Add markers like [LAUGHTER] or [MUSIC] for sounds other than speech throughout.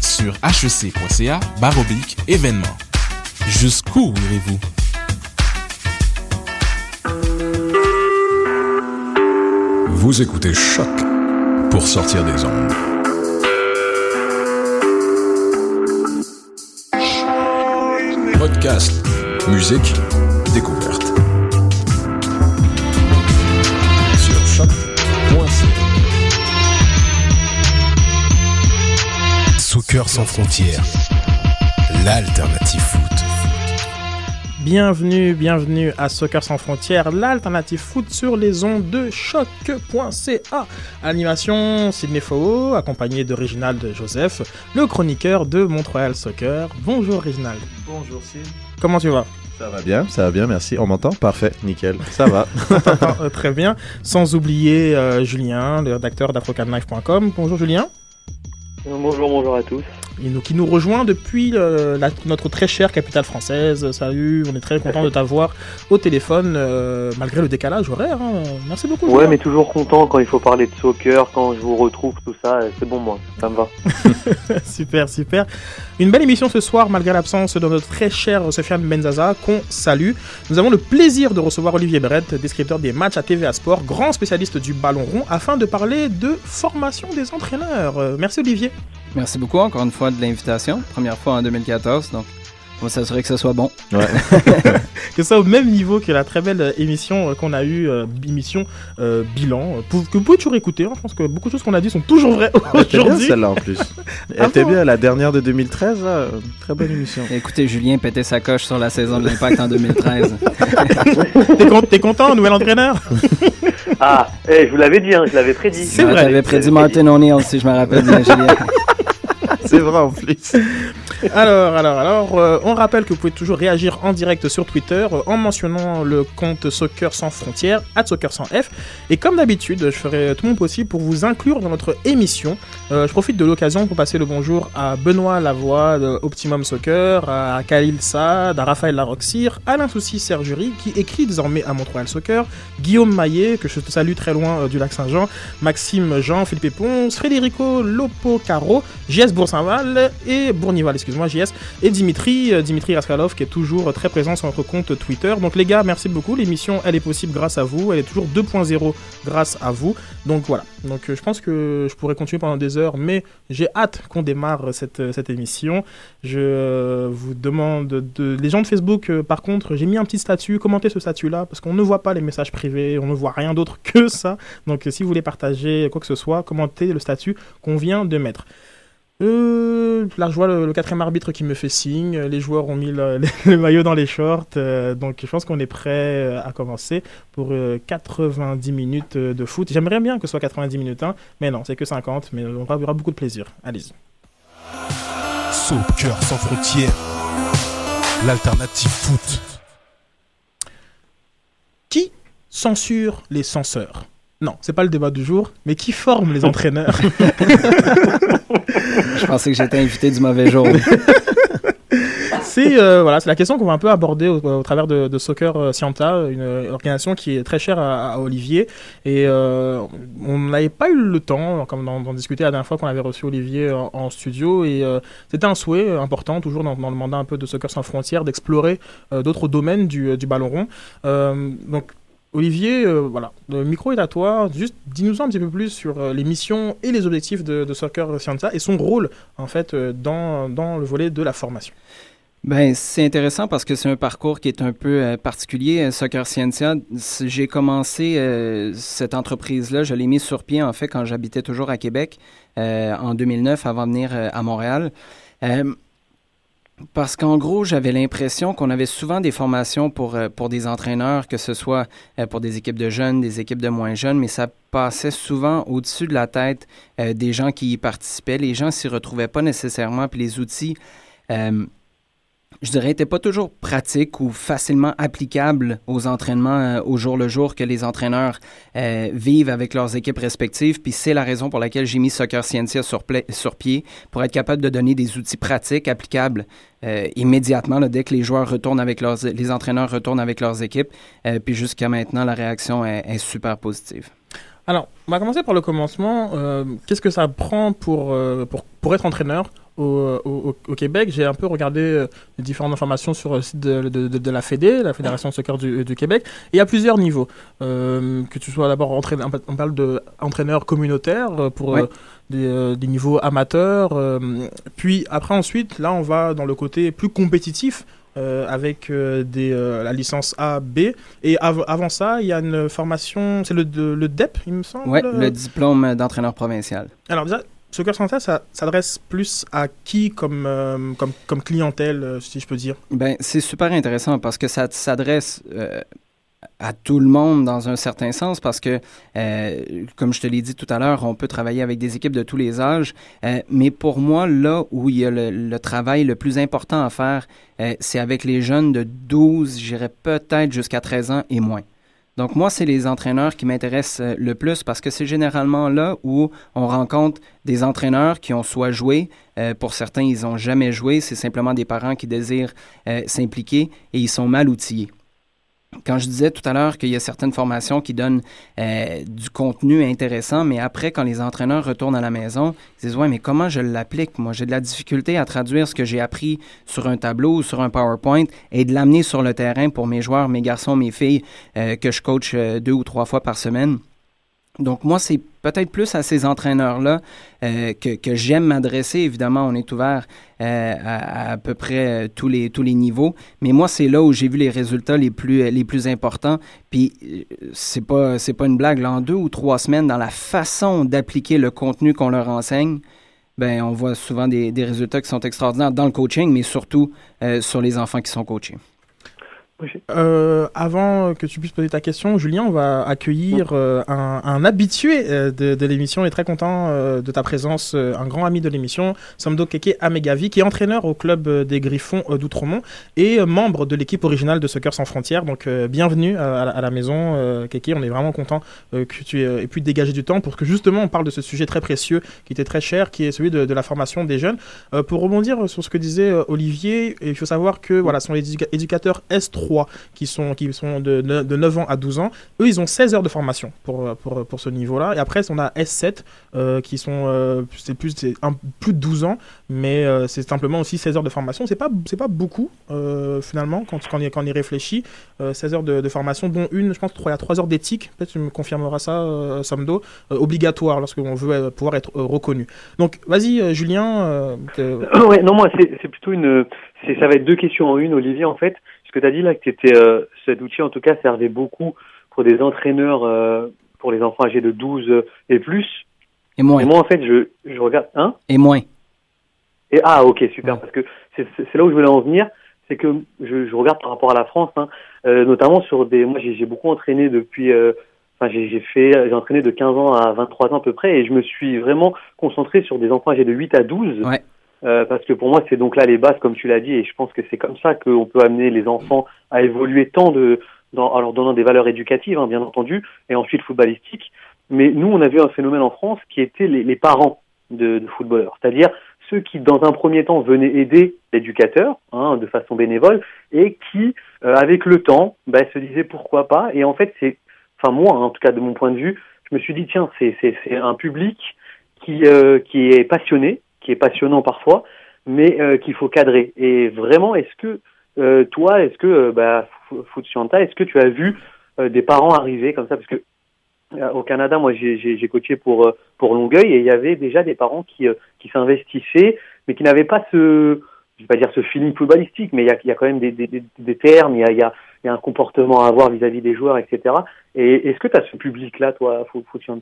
sur hec.ca baroblique événement. Jusqu'où irez-vous? Vous écoutez Choc pour sortir des ondes. Podcast, musique, découverte. Soccer sans frontières, l'alternative foot. Bienvenue, bienvenue à Soccer sans frontières, l'alternative foot sur les ondes de choc.ca. Animation Sydney Faux, accompagné de Réginald Joseph, le chroniqueur de Montréal Soccer. Bonjour Réginald. Bonjour Sid. Comment tu vas? Ça va bien, ça va bien, merci. On m'entend? Parfait, nickel, ça va. [LAUGHS] Euh, Très bien. Sans oublier euh, Julien, le rédacteur d'afrocanlife.com. Bonjour Julien. Bonjour, bonjour à tous. Nous- qui nous rejoint depuis euh, la- notre très chère capitale française. Salut, on est très content de t'avoir au téléphone, euh, malgré le décalage horaire. hein. Merci beaucoup. Ouais, Julien. mais toujours content quand il faut parler de soccer, quand je vous retrouve, tout ça, euh, c'est bon, moi, ça me va. [LAUGHS] super, super. Une belle émission ce soir, malgré l'absence de notre très cher Sofiane Benzaza, qu'on salue. Nous avons le plaisir de recevoir Olivier Brett, descripteur des matchs à TVA Sport, grand spécialiste du ballon rond, afin de parler de formation des entraîneurs. Euh, merci Olivier. Merci beaucoup encore une fois de l'invitation. Première fois en 2014, donc on va s'assurer que ce soit bon. [LAUGHS] Que ça au même niveau que la très belle euh, émission euh, qu'on a eue, euh, émission euh, bilan, pour- que vous pouvez toujours écouter. hein. Je pense que beaucoup de choses qu'on a dit sont toujours vraies aujourd'hui. celle-là en plus. [LAUGHS] Elle était bien, la dernière de 2013, là, euh, très bonne émission. Écoutez, Julien pétait sa coche sur la saison de l'Impact en 2013. [LAUGHS] T'es con- T'es content, nouvel entraîneur? Ah, eh, je vous l'avais dit, hein, je l'avais prédit. C'est Ouais, vrai. T'avais prédit Martin O'Neill, si je me rappelle bien, Julien. C'est vrai en plus. [LAUGHS] Alors, alors, alors, euh, on rappelle que vous pouvez toujours réagir en direct sur Twitter euh, en mentionnant le compte Soccer sans frontières, at Soccer sans F. Et comme d'habitude, je ferai tout mon possible pour vous inclure dans notre émission. Euh, je profite de l'occasion pour passer le bonjour à Benoît Lavoie de Optimum Soccer, à Khalil Saad, à Raphaël Laroxir, Alain Soucy Sergerie qui écrit désormais à Montréal Soccer, Guillaume Maillet, que je salue très loin du lac Saint-Jean, Maxime Jean, Philippe Ponce, Federico Lopo Caro, JS Et Bournival, excuse-moi, JS, et Dimitri, euh, Dimitri Raskalov qui est toujours très présent sur notre compte Twitter. Donc les gars, merci beaucoup. L'émission, elle est possible grâce à vous. Elle est toujours 2.0 grâce à vous. Donc voilà. Donc euh, je pense que je pourrais continuer pendant des heures, mais j'ai hâte qu'on démarre cette, euh, cette émission. Je vous demande de les gens de Facebook. par contre, j'ai mis un petit statut. Commentez ce statut-là parce qu'on ne voit pas les messages privés, on ne voit rien d'autre [LAUGHS] que ça. Donc si vous voulez partager quoi que ce soit, commentez le statut qu'on vient de mettre. Euh, là, je vois le, le quatrième arbitre qui me fait signe. Les joueurs ont mis le, [LAUGHS] le maillot dans les shorts. euh, donc, je pense qu'on est prêt euh, à commencer pour euh, 90 minutes euh, de foot. J'aimerais bien que ce soit 90 minutes, hein, mais non, c'est que 50. Mais on aura beaucoup de plaisir. Allez-y. Soccer sans frontières, l'alternative foot. Qui censure les censeurs? Non, c'est pas le débat du jour, mais qui forme les entraîneurs [LAUGHS] Je pensais que j'étais invité du mauvais jour. [LAUGHS] C'est euh, voilà, c'est la question qu'on va un peu aborder au, au travers de, de Soccer euh, Scienta, une euh, organisation qui est très chère à, à Olivier. Et euh, on n'avait pas eu le temps, comme d'en discuter la dernière fois qu'on avait reçu Olivier en, en studio. Et euh, c'était un souhait important, toujours dans, dans le mandat un peu de Soccer sans frontières, d'explorer euh, d'autres domaines du, du ballon rond. Euh, donc Olivier, euh, voilà, le micro est à toi. Juste dis-nous un petit peu plus sur euh, les missions et les objectifs de, Soccer Scienta et son rôle en fait euh, dans, le volet de la formation. Ben, c'est intéressant parce que c'est un parcours qui est un peu particulier. Soccer Scientia, c- j'ai commencé cette entreprise-là, je l'ai mise sur pied en fait quand j'habitais toujours à Québec en 2009 avant de venir à Montréal. Parce qu'en gros, j'avais l'impression qu'on avait souvent des formations pour, euh, pour des entraîneurs, que ce soit euh, pour des équipes de jeunes, des équipes de moins jeunes, mais ça passait souvent au-dessus de la tête euh, des gens qui y participaient. Les gens s'y retrouvaient pas nécessairement, puis les outils je dirais, n'était pas toujours pratique ou facilement applicable aux entraînements euh, au jour le jour que les entraîneurs euh, vivent avec leurs équipes respectives. Puis c'est la raison pour laquelle j'ai mis Soccer Scientia sur, pied pour être capable de donner des outils pratiques applicables euh, immédiatement dès que les joueurs retournent avec leurs, les entraîneurs retournent avec leurs équipes. puis jusqu'à maintenant, la réaction est, super positive. Alors, on va commencer par le commencement. Qu'est-ce que ça prend pour, pour être entraîneur au, Québec, j'ai un peu regardé euh, les différentes informations sur le site de, de, la Fédé, la Fédération de soccer du, Québec. Et il y a plusieurs niveaux. Euh, que tu sois d'abord entraîneur, on parle d'entraîneur communautaire euh, pour des, des, niveaux amateurs. puis après, ensuite, là, on va dans le côté plus compétitif. avec des, la licence A, B. Et avant ça, il y a une formation, c'est le, le DEP, il me semble Oui, le diplôme d'entraîneur provincial. Alors déjà, Soccer Santa, ça s'adresse plus à qui comme, euh, comme, comme, clientèle, euh, si je peux dire? Ben, C'est super intéressant parce que ça s'adresse euh, à tout le monde dans un certain sens parce que, comme je te l'ai dit tout à l'heure, on peut travailler avec des équipes de tous les âges. mais pour moi, là où il y a le, le travail le plus important à faire, c'est avec les jeunes de 12, j'irais peut-être jusqu'à 13 ans et moins. Donc moi, c'est les entraîneurs qui m'intéressent euh, le plus parce que c'est généralement là où on rencontre des entraîneurs qui ont soit joué, euh, pour certains, ils n'ont jamais joué, c'est simplement des parents qui désirent euh, s'impliquer et ils sont mal outillés. Quand je disais tout à l'heure qu'il y a certaines formations qui donnent euh, du contenu intéressant, mais après, quand les entraîneurs retournent à la maison, ils disent Ouais, mais comment je l'applique? Moi, j'ai de la difficulté à traduire ce que j'ai appris sur un tableau ou sur un PowerPoint et de l'amener sur le terrain pour mes joueurs, mes garçons, mes filles euh, que je coach euh, deux ou trois fois par semaine. Donc moi, c'est peut-être plus à ces entraîneurs-là euh, que, j'aime m'adresser. Évidemment, on est ouvert euh, à, à, peu près euh, tous les, niveaux. Mais moi, c'est là où j'ai vu les résultats les plus, importants. Puis, c'est pas, pas une blague. Là, en deux ou trois semaines, dans la façon d'appliquer le contenu qu'on leur enseigne, ben, on voit souvent des, résultats qui sont extraordinaires dans le coaching, mais surtout sur les enfants qui sont coachés. Euh, avant que tu puisses poser ta question, Julien, on va accueillir euh, un, un, habitué euh, de, de l'émission et très content euh, de ta présence, euh, un grand ami de l'émission, Samdo Keke Amegavi, qui est entraîneur au club euh, des Griffons d'Outremont et membre de l'équipe originale de Soccer Sans Frontières. Donc bienvenue à, à, la maison, Keke, on est vraiment content que tu aies pu te dégager du temps pour que justement on parle de ce sujet très précieux qui était très cher, qui est celui de, de la formation des jeunes. pour rebondir sur ce que disait Olivier, il faut savoir que voilà, son éducateur S3 qui sont, qui sont de, de, 9 ans à 12 ans, eux, ils ont 16 heures de formation pour, pour, pour ce niveau-là. Et après, on a S7 euh, qui sont euh, plus, un, plus de 12 ans, mais euh, c'est simplement aussi 16 heures de formation. C'est pas, pas beaucoup, finalement, quand, quand, on y, quand on y réfléchit. 16 heures de, formation, dont une, je pense, 3, il y a 3 heures d'éthique, peut-être tu me confirmeras ça, Samdo, obligatoire lorsqu'on veut pouvoir être reconnu. Donc, vas-y, Julien. [COUGHS] ouais, non, moi, c'est plutôt une. Ça va être deux questions en une, Olivier, en fait ce que tu as dit là, que euh, cet outil en tout cas servait beaucoup pour des entraîneurs euh, pour les enfants âgés de 12 et plus. Et moins. Et moi en fait, je, je regarde. Hein? Et moins. Et ah ok super parce que c'est là où je voulais en venir, c'est que je, je, regarde par rapport à la France, hein, euh, notamment sur des. Moi j'ai beaucoup entraîné depuis. Enfin, j'ai fait, j'ai entraîné de 15 ans à 23 ans à peu près, et je me suis vraiment concentré sur des enfants âgés de 8 à 12. Ouais. Euh, parce que pour moi, c'est donc là les bases, comme tu l'as dit, et je pense que c'est comme ça qu'on peut amener les enfants à évoluer tant de, dans, en leur donnant des valeurs éducatives, hein, bien entendu, et ensuite footballistiques. Mais nous, on a vu un phénomène en France qui était les, les parents de, de footballeurs, c'est-à-dire ceux qui, dans un premier temps, venaient aider l'éducateur hein, de façon bénévole, et qui, euh, avec le temps, bah, se disaient pourquoi pas. Et en fait, c'est, enfin moi, hein, en tout cas de mon point de vue, je me suis dit tiens, c'est un public qui euh, qui est passionné, qui est passionnant parfois, mais euh, qu'il faut cadrer. Et vraiment, est-ce que euh, toi, est-ce que euh, bah, est-ce que tu as vu des parents arriver comme ça? Parce que au Canada, moi, j'ai coaché pour pour Longueuil et il y avait déjà des parents qui qui s'investissaient, mais qui n'avaient pas ce je vais pas dire ce feeling footballistique, mais il y a, quand même des, des, termes, y, a, y a, un comportement à avoir vis-à-vis des joueurs, etc. Et est-ce que tu as ce public-là, toi,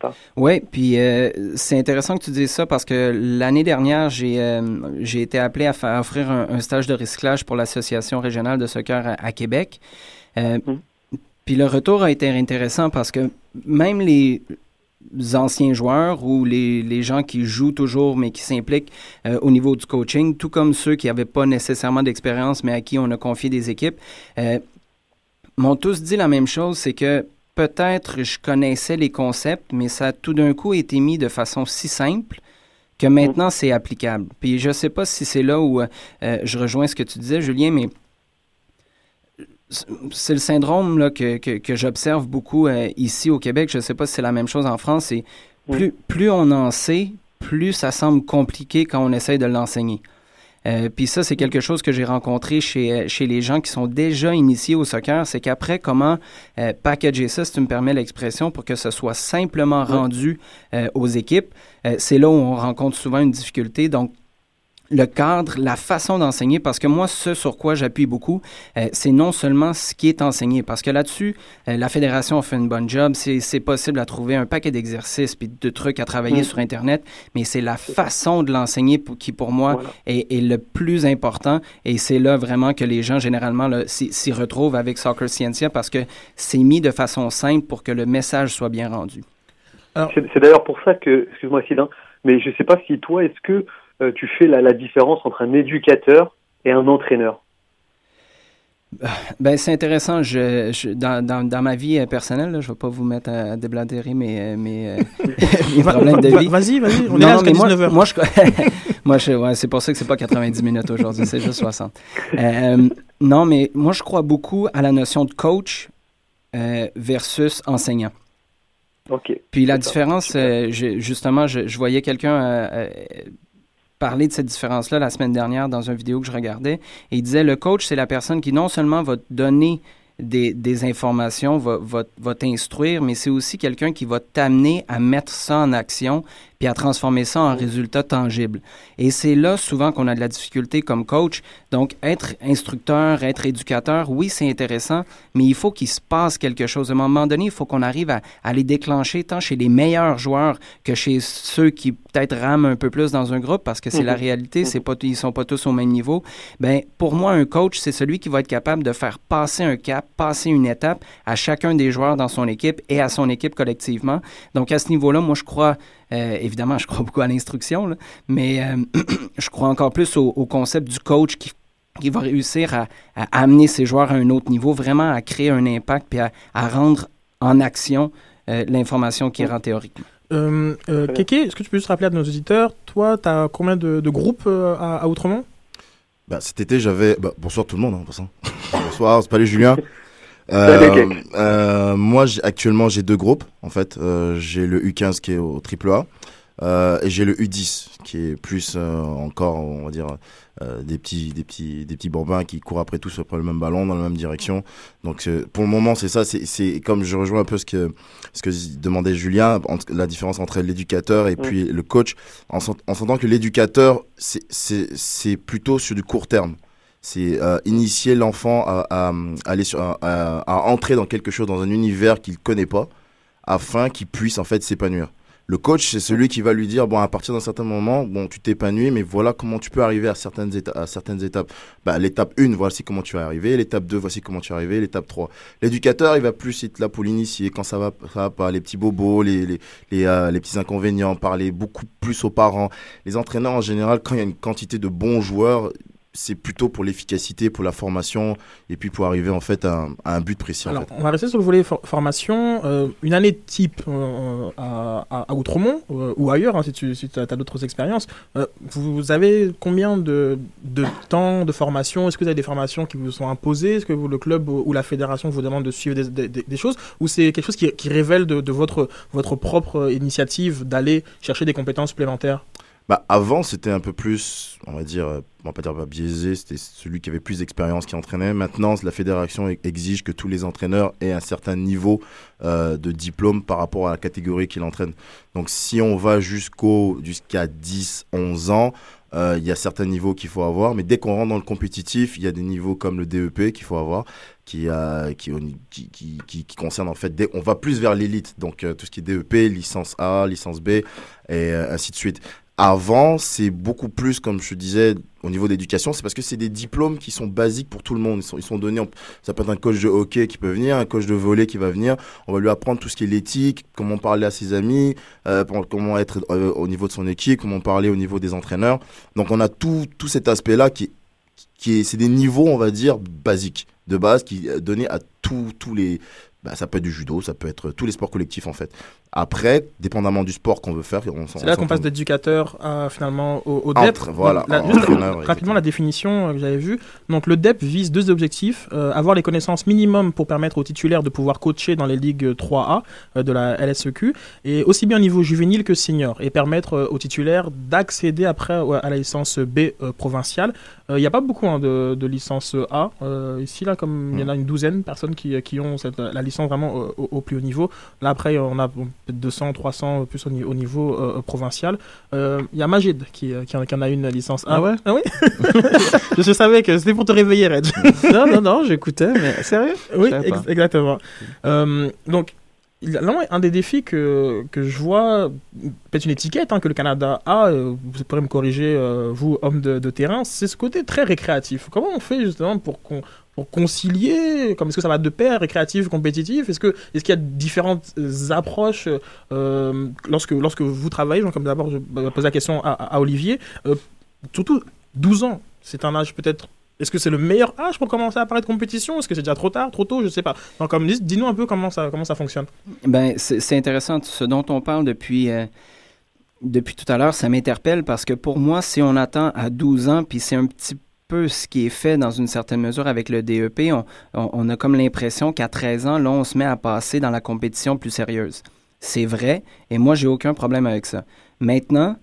pas Oui, puis euh, c'est intéressant que tu dises ça parce que l'année dernière, j'ai euh, j'ai été appelé à, faire, offrir un, un, stage de recyclage pour l'Association régionale de soccer à, à Québec. Euh, mmh. Puis le retour a été intéressant parce que même les anciens joueurs ou les, les, gens qui jouent toujours mais qui s'impliquent euh, au niveau du coaching, tout comme ceux qui n'avaient pas nécessairement d'expérience mais à qui on a confié des équipes, euh, m'ont tous dit la même chose, c'est que peut-être je connaissais les concepts, mais ça a tout d'un coup été mis de façon si simple que maintenant c'est applicable. Puis je ne sais pas si c'est là où euh, je rejoins ce que tu disais, Julien, mais c'est le syndrome là, que, que, j'observe beaucoup euh, ici au Québec. Je ne sais pas si c'est la même chose en France. C'est plus, plus on en sait, plus ça semble compliqué quand on essaye de l'enseigner. Euh, puis ça, c'est quelque chose que j'ai rencontré chez, euh, chez les gens qui sont déjà initiés au soccer. C'est qu'après, comment packager ça, si tu me permets l'expression, pour que ce soit simplement rendu aux équipes, c'est là où on rencontre souvent une difficulté. Donc, le cadre, la façon d'enseigner, parce que moi, ce sur quoi j'appuie beaucoup, euh, c'est non seulement ce qui est enseigné, parce que là-dessus, euh, la fédération a fait une bonne job, c'est possible à trouver un paquet d'exercices puis de trucs à travailler mm. sur Internet, mais c'est la façon de l'enseigner qui, pour moi, est, le plus important, et c'est là vraiment que les gens, généralement, s'y retrouvent avec Soccer Scientia, parce que c'est mis de façon simple pour que le message soit bien rendu. C'est d'ailleurs pour ça que, excuse-moi Sylvain, mais je ne sais pas si toi, est-ce que euh, tu fais la, différence entre un éducateur et un entraîneur ben, c'est intéressant. Je, dans, dans, ma vie euh, personnelle, je ne vais pas vous mettre à, déblatérer mes, mes, [LAUGHS] mes problèmes de vie. Vas-y, vas-y, on est là jusqu'à 19h. Moi, [LAUGHS] moi, je, ouais, c'est pour ça que c'est pas 90 minutes aujourd'hui, c'est juste 60. Euh, non, mais moi, je crois beaucoup à la notion de coach versus enseignant. OK. Puis la différence, justement, je, je voyais quelqu'un parler de cette différence-là la semaine dernière dans une vidéo que je regardais. Et il disait, le coach, c'est la personne qui non seulement va te donner des, des informations, va, va, va t'instruire, mais c'est aussi quelqu'un qui va t'amener à mettre ça en action, puis à transformer ça en résultat tangible. Et c'est là souvent qu'on a de la difficulté comme coach. Donc, être instructeur, être éducateur, oui, c'est intéressant, mais il faut qu'il se passe quelque chose. À un moment donné, il faut qu'on arrive à, à, les déclencher tant chez les meilleurs joueurs que chez ceux qui peut-être rament un peu plus dans un groupe, parce que c'est la mhm. réalité, c'est pas, ils sont pas tous au même niveau. Ben, pour moi, un coach, c'est celui qui va être capable de faire passer un cap, passer une étape à chacun des joueurs dans son équipe et à son équipe collectivement. Donc, à ce niveau-là, moi, je crois euh, évidemment, [LAUGHS] je crois beaucoup à l'instruction, mais euh, [CLEARS THROAT] je crois encore plus au, concept du coach qui, qui va réussir à, amener ses joueurs à un autre niveau, vraiment à créer un impact puis à, rendre en action euh, l'information qui rend théoriquement. Euh, Kéké, est-ce que tu peux juste rappeler à nos auditeurs, toi, tu as combien de, groupes à, Outremont? Bah, Cet été, j'avais. Bah, bonsoir tout le monde, en passant. Bonsoir, c'est pas les Julien. [LAUGHS] Euh, euh, moi, actuellement, j'ai deux groupes. En fait, euh, j'ai le U15 qui est au triple A euh, et j'ai le U10 qui est plus euh, encore, on va dire, des petits, des petits, des petits bambins qui courent après tous après le même ballon dans la même direction. Donc, pour le moment, c'est ça. C'est comme je rejoins un peu ce que ce que demandait Julien, la différence entre l'éducateur et puis le coach, en, en sentant que l'éducateur, c'est plutôt sur du court terme c'est euh, initier l'enfant à, aller à, entrer dans quelque chose, dans un univers qu'il connaît pas, afin qu'il puisse en fait s'épanouir. Le coach, c'est celui qui va lui dire bon, à partir d'un certain moment, bon, tu t'épanouis, mais voilà comment tu peux arriver à certaines étapes. À certaines étapes. Bah, l'étape 1, voici comment tu vas arriver. L'étape 2, voici comment tu vas arriver. L'étape 3. L'éducateur, il va plus être là pour l'initier quand ça va, ça va pas. Les petits bobos, les, les, les, euh, les petits inconvénients, parler beaucoup plus aux parents. Les entraîneurs, en général, quand il y a une quantité de bons joueurs, c'est plutôt pour l'efficacité, pour la formation et puis pour arriver en fait à, un but précis. Alors, on va rester sur le volet formation. Euh, une année type euh, à, Outremont euh, ou ailleurs, hein, si tu as, d'autres expériences, vous avez combien de, temps de formation? Est-ce que vous avez des formations qui vous sont imposées? Est-ce que le club ou la fédération vous demande de suivre des, choses? Ou c'est quelque chose qui, révèle de, de, votre, votre propre initiative d'aller chercher des compétences supplémentaires? Bah, avant, c'était un peu plus, on va dire, euh, on va pas dire biaisé, c'était celui qui avait plus d'expérience qui entraînait. Maintenant, la fédération exige que tous les entraîneurs aient un certain niveau euh, de diplôme par rapport à la catégorie qu'ils entraînent. Donc, si on va jusqu'au jusqu'à 10, 11 ans, euh, il y a certains niveaux qu'il faut avoir, mais dès qu'on rentre dans le compétitif, il y a des niveaux comme le DEP qu'il faut avoir, qui, qui, qui, qui, qui, concerne en fait, on va plus vers l'élite, donc tout ce qui est DEP, licence A, licence B, et ainsi de suite avant, c'est beaucoup plus, comme je disais, au niveau d'éducation, c'est parce que c'est des diplômes qui sont basiques pour tout le monde. Ils sont, ils sont donnés, ça peut être un coach de hockey qui peut venir, un coach de volley qui va venir. On va lui apprendre tout ce qui est l'éthique, comment parler à ses amis, euh, comment être euh, au niveau de son équipe, comment parler au niveau des entraîneurs. Donc on a tout, tout cet aspect-là qui, qui est, c'est des niveaux, on va dire, basiques, de base, qui est donné à tous les, bah, ça peut être du judo, ça peut être tous les sports collectifs en fait. Après, dépendamment du sport qu'on veut faire, on C'est là qu'on passe d'éducateur à finalement au, au DEP. voilà, [LAUGHS] rapidement la définition euh, que j'avais vue. Donc le DEP vise deux objectifs euh, avoir les connaissances minimum pour permettre aux titulaires de pouvoir coacher dans les ligues 3A euh, de la LSEQ et aussi bien au niveau juvénile que senior et permettre aux titulaires d'accéder après à la licence B provinciale. Il n'y a pas beaucoup hein, de, de licence A ici là, comme il y en a une douzaine de personnes qui, qui ont cette, la licence vraiment au, au, plus haut niveau. Là après on a 200, 300 plus au, au niveau euh, provincial. Il euh, y a Majid qui, euh, qui, en, a une licence Ah ouais Ah oui [LAUGHS] Je savais que c'était pour te réveiller, Red. non, non, non, j'écoutais, mais sérieux? Oui, exactement. donc, Là, un des défis que, que je vois, peut-être une étiquette hein, que le Canada a, vous pourrez me corriger, vous, homme de, terrain, c'est ce côté très récréatif. Comment on fait justement pour concilier comme est-ce que ça va de pair récréatif compétitif? Est-ce que est-ce qu'il y a différentes approches euh, lorsque lorsque vous travaillez? Comme d'abord je pose la question à, Olivier. Euh, surtout 12 ans c'est un âge peut-être est-ce que c'est le meilleur âge pour commencer à parler de compétition? Est-ce que c'est déjà trop tard, trop tôt? Je sais pas. Donc, comme dis-nous un peu comment ça, comment ça fonctionne. Ben, c'est intéressant. Ce dont on parle depuis, euh, depuis tout à l'heure, ça m'interpelle parce que pour moi, si on attend à 12 ans, puis c'est un petit peu ce qui est fait dans une certaine mesure avec le DEP. On, a comme l'impression qu'à 13 ans, là, on se met à passer dans la compétition plus sérieuse. C'est vrai, et moi, j'ai aucun problème avec ça. Maintenant,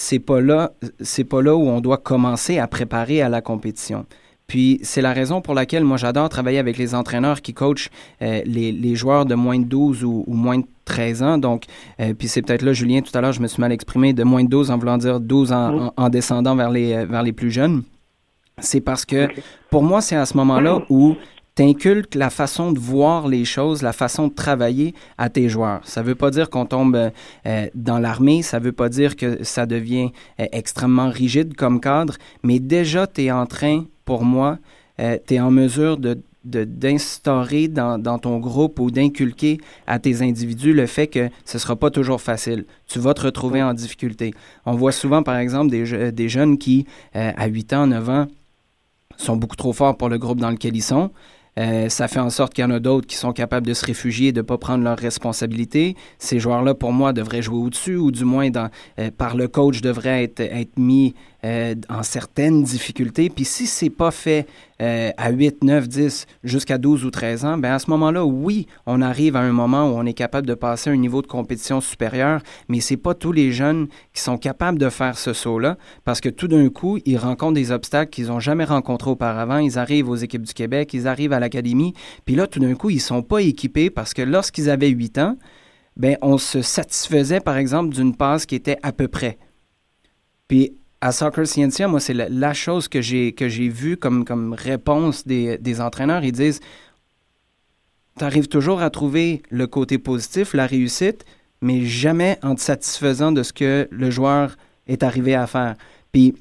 c'est pas là, c'est pas là où on doit commencer à préparer à la compétition. Puis c'est la raison pour laquelle moi j'adore travailler avec les entraîneurs qui coachent euh, les, joueurs de moins de 12 ou, moins de 13 ans. Donc, euh, puis c'est peut-être là, Julien, tout à l'heure, je me suis mal exprimé, de moins de 12 en voulant dire 12 en, en descendant vers les, vers les plus jeunes c'est parce que pour moi, c'est à ce moment-là [CLEARS THROAT] où tu inculques la façon de voir les choses, la façon de travailler à tes joueurs. Ça ne veut pas dire qu'on tombe euh, dans l'armée, ça ne veut pas dire que ça devient euh, extrêmement rigide comme cadre, mais déjà, tu es en train, pour moi, euh, tu es en mesure de d'instaurer dans, dans, ton groupe ou d'inculquer à tes individus le fait que ce ne sera pas toujours facile. Tu vas te retrouver en difficulté. On voit souvent, par exemple, des, des jeunes qui, à 8 ans, 9 ans, sont beaucoup trop forts pour le groupe dans lequel ils sont. Euh, ça fait en sorte qu'il y en a d'autres qui sont capables de se réfugier et de ne pas prendre leurs responsabilités. Ces joueurs-là, pour moi, devraient jouer au-dessus ou du moins euh, par le coach devraient être mis euh, en certaines difficultés. Puis si c'est pas fait euh, à 8, 9, 10, jusqu'à 12 ou 13 ans, ben à ce moment-là, oui, on arrive à un moment où on est capable de passer à un niveau de compétition supérieur, mais c'est pas tous les jeunes qui sont capables de faire ce saut-là parce que tout d'un coup, ils rencontrent des obstacles qu'ils n'ont jamais rencontrés auparavant. Ils arrivent aux équipes du Québec, ils arrivent à l'académie, puis là, tout d'un coup, ils sont pas équipés parce que lorsqu'ils avaient 8 ans, ben on se satisfaisait, par exemple, d'une passe qui était à peu près. Puis à Soccer Scientia, moi, c'est la, chose que j'ai que j'ai vue comme, comme réponse des, des entraîneurs. Ils disent Tu arrives toujours à trouver le côté positif, la réussite, mais jamais en te satisfaisant de ce que le joueur est arrivé à faire. Puis,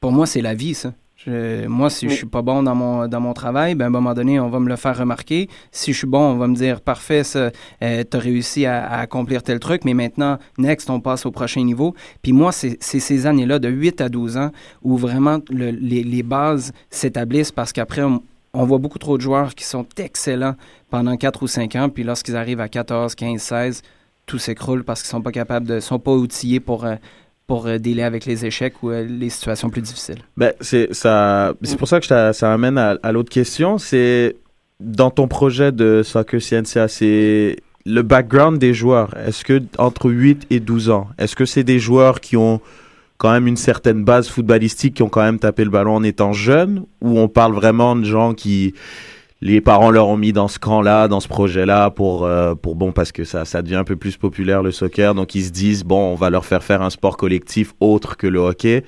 pour moi, c'est la vie, ça moi, si je suis pas bon dans mon, dans mon travail, ben, à un moment donné, on va me le faire remarquer. Si je suis bon, on va me dire parfait, euh, tu as réussi à, accomplir tel truc, mais maintenant, next, on passe au prochain niveau. Puis moi, c'est ces années-là, de 8 à 12 ans, où vraiment les, les, bases s'établissent parce qu'après, on, voit beaucoup trop de joueurs qui sont excellents pendant 4 ou 5 ans, puis lorsqu'ils arrivent à 14, 15, 16, tout s'écroule parce qu'ils sont pas capables de, sont pas outillés pour, euh, pour euh, dealer avec les échecs ou euh, les situations plus difficiles? Ben, c'est ça, c'est pour ça que ça amène à, l'autre question. C'est dans ton projet de Soccer Scientia, c'est le background des joueurs. Est-ce que entre 8 et 12 ans, est-ce que c'est des joueurs qui ont quand même une certaine base footballistique, qui ont quand même tapé le ballon en étant jeunes, ou on parle vraiment de gens qui les parents leur ont mis dans ce camp-là, dans ce projet-là, pour, euh, pour bon, parce que ça, ça devient un peu plus populaire le soccer. Donc ils se disent, bon, on va leur faire faire un sport collectif autre que le hockey.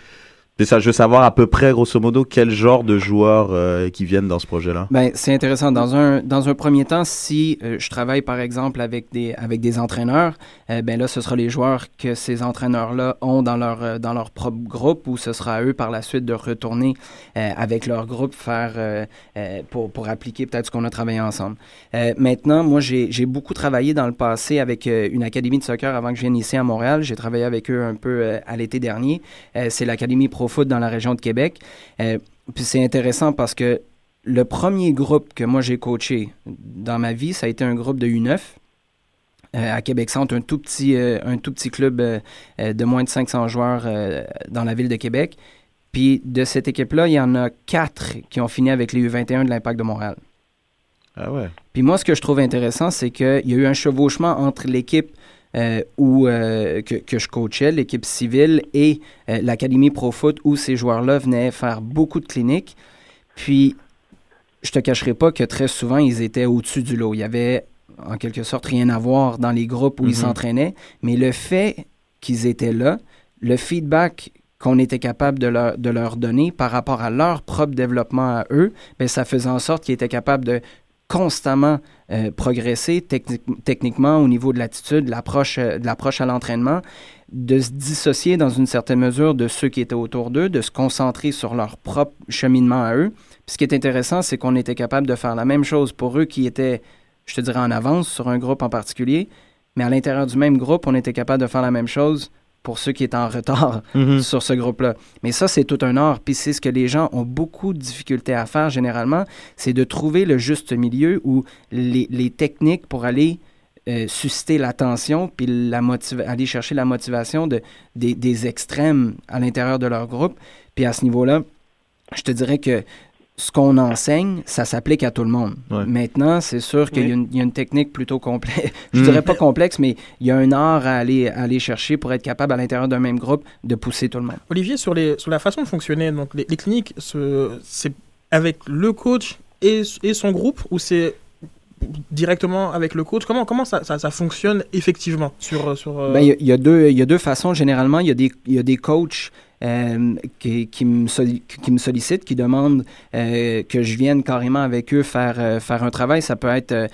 C'est ça, je veux savoir à peu près, grosso modo, quel genre de joueurs euh, qui viennent dans ce projet-là. Ben, c'est intéressant. Dans un, dans un premier temps, si euh, je travaille par exemple avec des, avec des entraîneurs, euh, ben là, ce sera les joueurs que ces entraîneurs-là ont dans leur, dans leur propre groupe ou ce sera à eux par la suite de retourner avec leur groupe faire pour, pour appliquer peut-être ce qu'on a travaillé ensemble. Maintenant, moi, j'ai beaucoup travaillé dans le passé avec une académie de soccer avant que je vienne ici à Montréal. J'ai travaillé avec eux un peu à l'été dernier. C'est l'Académie Pro Foot dans la région de Québec. Euh, puis c'est intéressant parce que le premier groupe que moi j'ai coaché dans ma vie, ça a été un groupe de U9 euh, à Québec Centre, un tout petit, euh, un tout petit club euh, de moins de 500 joueurs dans la ville de Québec. Puis de cette équipe-là, il y en a quatre qui ont fini avec les U21 de l'Impact de Montréal. Ah ouais. Puis moi, ce que je trouve intéressant, c'est qu'il y a eu un chevauchement entre l'équipe euh, où, euh, que, que je coachais, l'équipe civile, et euh, l'Académie Pro Foot, où ces joueurs-là venaient faire beaucoup de cliniques. Puis, je te cacherai pas que très souvent, ils étaient au-dessus du lot. Il y avait, en quelque sorte, rien à voir dans les groupes où ils Mhm. s'entraînaient. Mais le fait qu'ils étaient là, le feedback qu'on était capable de leur, de leur donner par rapport à leur propre développement à eux, ben, ça faisait en sorte qu'ils étaient capables de constamment euh, progresser techni- techniquement au niveau de l'attitude, de l'approche, euh, de l'approche à l'entraînement, de se dissocier dans une certaine mesure de ceux qui étaient autour d'eux, de se concentrer sur leur propre cheminement à eux. Ce qui est intéressant, c'est qu'on était capable de faire la même chose pour eux qui étaient, je te dirais, en avance sur un groupe en particulier, mais à l'intérieur du même groupe, on était capable de faire la même chose pour ceux qui étaient en retard [LAUGHS] Mhm. sur ce groupe-là. Mais ça, c'est tout un art. Puis c'est ce que les gens ont beaucoup de difficultés à faire généralement, c'est de trouver le juste milieu où les, les techniques pour aller euh, susciter l'attention puis la aller chercher la motivation de, des, des extrêmes à l'intérieur de leur groupe. Puis à ce niveau-là, je te dirais que ce qu'on enseigne, ça s'applique à tout le monde. Ouais. Maintenant, c'est sûr qu'il y, a Oui. une- il y a une technique plutôt complexe. [LAUGHS] Je Mm. dirais pas complexe, mais il y a un art à aller, à aller chercher pour être capable, à l'intérieur d'un même groupe, de pousser tout le monde. Olivier, sur, les, sur la façon de fonctionner, donc les, les cliniques, ce- c'est avec le coach et, et son groupe ou c'est directement avec le coach? Comment, comment ça, ça, ça fonctionne effectivement sur, sur, euh, Ben, Il y, a- il y a deux- il y a deux façons. Généralement, il y a des, il y a des coachs euh, qui, me qui sollicitent, qui demandent euh, que je vienne carrément avec eux faire, euh, faire un travail. Ça peut être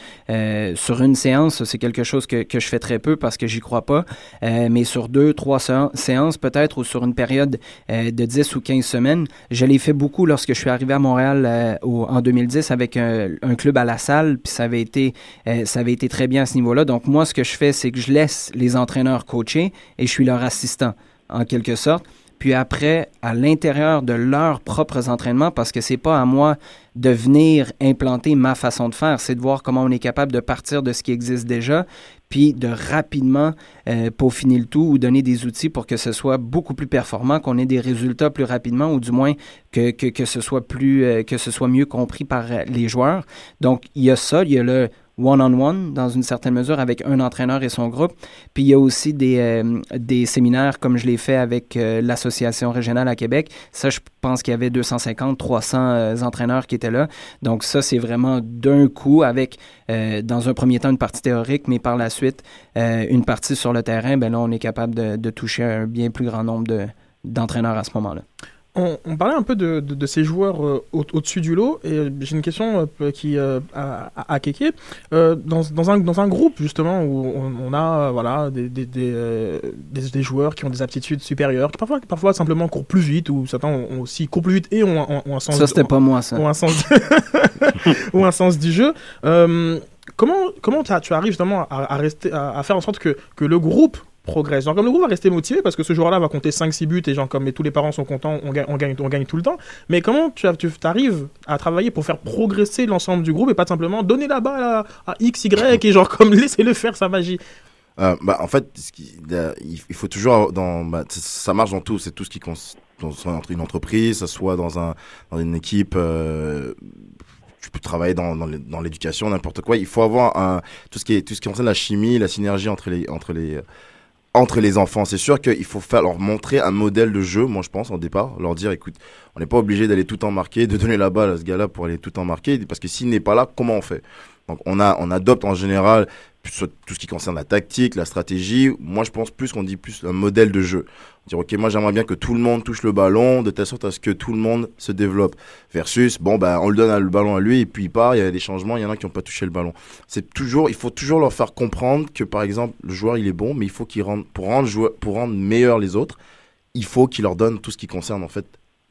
sur une séance, c'est quelque chose que, que je fais très peu parce que j'y crois pas, mais sur deux, trois séan- séances peut-être ou sur une période de 10 ou 15 semaines. Je l'ai fait beaucoup lorsque je suis arrivé à Montréal en 2010 avec un, un club à la salle, puis ça avait été ça avait été très bien à ce niveau-là. Donc, moi, ce que je fais, c'est que je laisse les entraîneurs coacher et je suis leur assistant, en quelque sorte. Puis après, à l'intérieur de leurs propres entraînements, parce que c'est pas à moi de venir implanter ma façon de faire, c'est de voir comment on est capable de partir de ce qui existe déjà, puis de rapidement euh, peaufiner le tout ou donner des outils pour que ce soit beaucoup plus performant, qu'on ait des résultats plus rapidement, ou du moins que, ce soit euh, que ce soit mieux compris par euh, les joueurs. Donc, il y a ça, il y a le one-on-one, dans une certaine mesure, avec un entraîneur et son groupe. Puis il y a aussi des, euh, des séminaires, comme je l'ai fait avec euh, l'Association régionale à Québec. Ça, je pense qu'il y avait 250, 300 euh, entraîneurs qui étaient là. Donc ça, c'est vraiment d'un coup, avec, euh, dans un premier temps, une partie théorique, mais par la suite, euh, une partie sur le terrain. Ben là, on est capable de, de toucher un bien plus grand nombre de d'entraîneurs à ce moment-là. On, on parlait un peu de, de, de ces joueurs euh, au- au-dessus du lot, et euh, j'ai une question euh, qui euh, à, à, Kéké. Dans, dans, un, dans un groupe, justement, où on, on a voilà, des, des, des, des- des joueurs qui ont des aptitudes supérieures, qui parfois, parfois simplement courent plus vite, ou certains ont, ont aussi courent plus vite et ont, ont- ont un sens Ça, c'était pas moi, ça. ou un sens, ou [LAUGHS] un sens du jeu. Comment comment tu arrives justement à, à rester, à, à faire en sorte que, que le groupe progresse Genre comme le groupe va rester motivé parce que ce joueur-là va compter 5-6 buts et genre comme mais tous les parents sont contents, on gagne, on gagne, on gagne tout le temps. Mais comment tu, arrives à travailler pour faire progresser l'ensemble du groupe et pas simplement donner la balle à, à X, Y et genre comme [LAUGHS] laisser-le faire sa magie? Euh, bah, en fait, il faut toujours dans, bah, ça marche dans tout. C'est tout ce qui entre une entreprise, soit dans un dans une équipe. Euh, tu peux travailler dans dans l'é- dans l'éducation, n'importe quoi. Il faut avoir tout ce qui est tout ce qui concerne la chimie, la synergie entre les entre les entre les enfants. C'est sûr qu'il faut faire leur montrer un modèle de jeu. Moi, je pense au départ, leur dire, écoute, on n'est pas obligé d'aller tout en marquer, de donner la balle à ce gars-là pour aller tout en marquer, parce que s'il n'est pas là, comment on fait? Donc, on a on adopte en général tout ce qui concerne la tactique, la stratégie. Moi, je pense plus qu'on dit plus un modèle de jeu. Dire, ok, moi, j'aimerais bien que tout le monde touche le ballon de telle sorte à ce que tout le monde se développe. Versus, bon, ben, on le donne le ballon à lui et puis il part, il y a des changements, il y en a qui n'ont pas touché le ballon. C'est toujours, il faut toujours leur faire comprendre que, par exemple, le joueur, il est bon, mais il faut qu'il rende, pour rendre, pour rendre meilleur les autres, il faut qu'il leur donne tout ce qui concerne, en fait,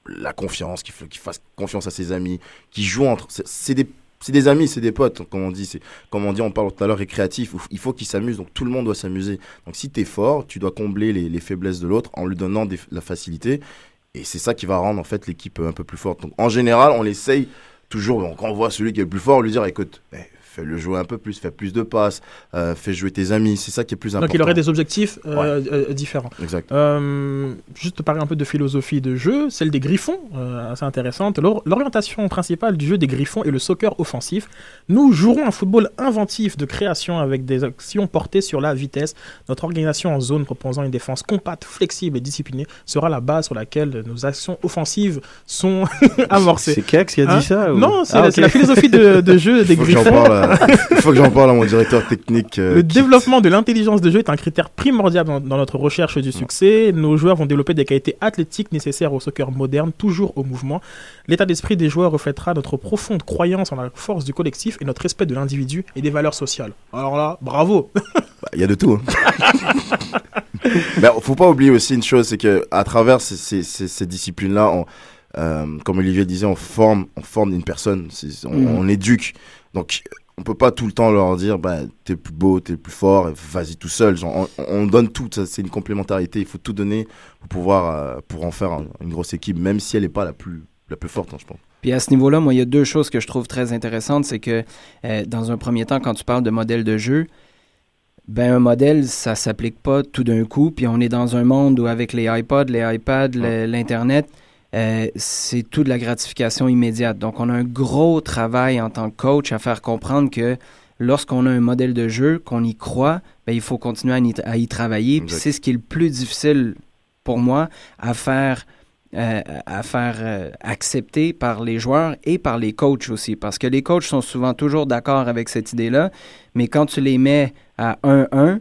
la confiance, qu'il fasse confiance à ses amis, qu'il joue entre. C'est des c'est des amis, c'est des potes, comme on dit. C'est comme on dit, on parle tout à l'heure récréatif. Il faut qu'ils s'amusent, donc tout le monde doit s'amuser. Donc si tu es fort, tu dois combler les, faiblesses de l'autre en lui donnant la facilité. Et c'est ça qui va rendre en fait l'équipe un peu plus forte. Donc en général, on l'essaye toujours. Quand on voit celui qui est le plus fort, lui dire, écoute, eh, fais le jouer un peu plus, fais plus de passes, euh, fais jouer tes amis, c'est ça qui est plus important. Donc il aurait des objectifs euh, euh, différents. Exact. juste parler un peu de philosophie de jeu, celle des Griffons, assez intéressante. L'orientation principale du jeu des Griffons est le soccer offensif. Nous jouerons un football inventif de création avec des actions portées sur la vitesse. Notre organisation en zone proposant une défense compacte, flexible et disciplinée sera la base sur laquelle nos actions offensives sont [LAUGHS] amorcées. C'est Kex qui a dit hein ça Non, c'est ah, la, philosophie de, jeu [LAUGHS] des Griffons. Il [LAUGHS] faut que j'en parle à mon directeur technique. Euh, le développement de l'intelligence de jeu est un critère primordial dans, notre recherche du succès. Nos joueurs vont développer des qualités athlétiques nécessaires au soccer moderne, toujours au mouvement. L'état d'esprit des joueurs reflètera notre profonde croyance en la force du collectif et notre respect de l'individu et des valeurs sociales. Alors là, bravo [LAUGHS] bah, Il y a de tout. Il hein. [LAUGHS] ne faut pas oublier aussi une chose, c'est que à travers ces, disciplines-là, euh, comme Olivier disait, on forme, on forme une personne, on, mm. on éduque. Donc on peut pas tout le temps leur dire bah t'es plus beau t'es plus fort vas-y tout seul. On, donne tout c'est une complémentarité. Il faut tout donner pour pouvoir euh, pour en faire une grosse équipe même si elle n'est pas la plus la plus forte hein, je pense. Puis à ce niveau-là moi il y a deux choses que je trouve très intéressantes. C'est que euh, dans un premier temps quand tu parles de modèle de jeu ben un modèle ça s'applique pas tout d'un coup. Puis on est dans un monde où avec les iPods les iPads l'internet euh, c'est tout de la gratification immédiate. Donc, on a un gros travail en tant que coach à faire comprendre que lorsqu'on a un modèle de jeu, qu'on y croit, ben, il faut continuer à y, travailler. Puis c'est ce qui est le plus difficile pour moi à faire. Euh, à faire euh, accepter par les joueurs et par les coachs aussi. Parce que les coachs sont souvent toujours d'accord avec cette idée-là, mais quand tu les mets à 1-1,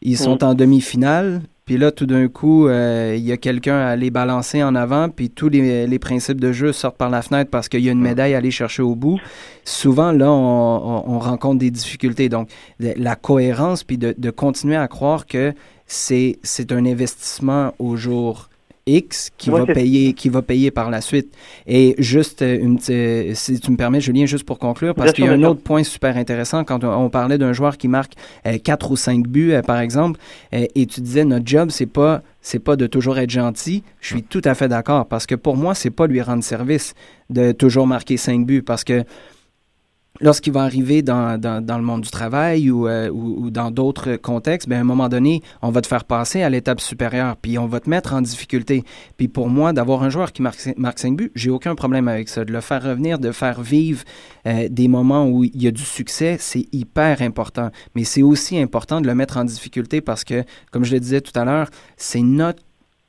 ils sont mm. en demi-finale, puis là, tout d'un coup, euh, il y a quelqu'un à les balancer en avant, puis tous les, principes de jeu sortent par la fenêtre parce qu'il y a une médaille à aller chercher au bout. Souvent, là, on, rencontre des difficultés. Donc, la cohérence, puis de, de continuer à croire que c'est un investissement au jour X qui va payer qui va payer par la suite. Et juste euh, une si tu me permets Julien juste pour conclure parce qu'il y a un autre point super intéressant. Quand on, parlait d'un joueur qui marque euh, 4 ou 5 buts euh, par exemple euh, et tu disais notre job c'est pas c'est pas de toujours être gentil. Je suis tout à fait d'accord. Parce que pour moi c'est pas lui rendre service de toujours marquer 5 buts. Parce que lorsqu'il va arriver dans, dans, le monde du travail euh, ou, ou, dans d'autres contextes, bien, à un moment donné, on va te faire passer à l'étape supérieure, puis on va te mettre en difficulté. Puis pour moi, d'avoir un joueur qui marque, marque 5 buts, j'ai aucun problème avec ça. De le faire revenir, de faire vivre euh, des moments où il y a du succès, c'est hyper important. Mais c'est aussi important de le mettre en difficulté parce que, comme je le disais tout à l'heure, c'est notre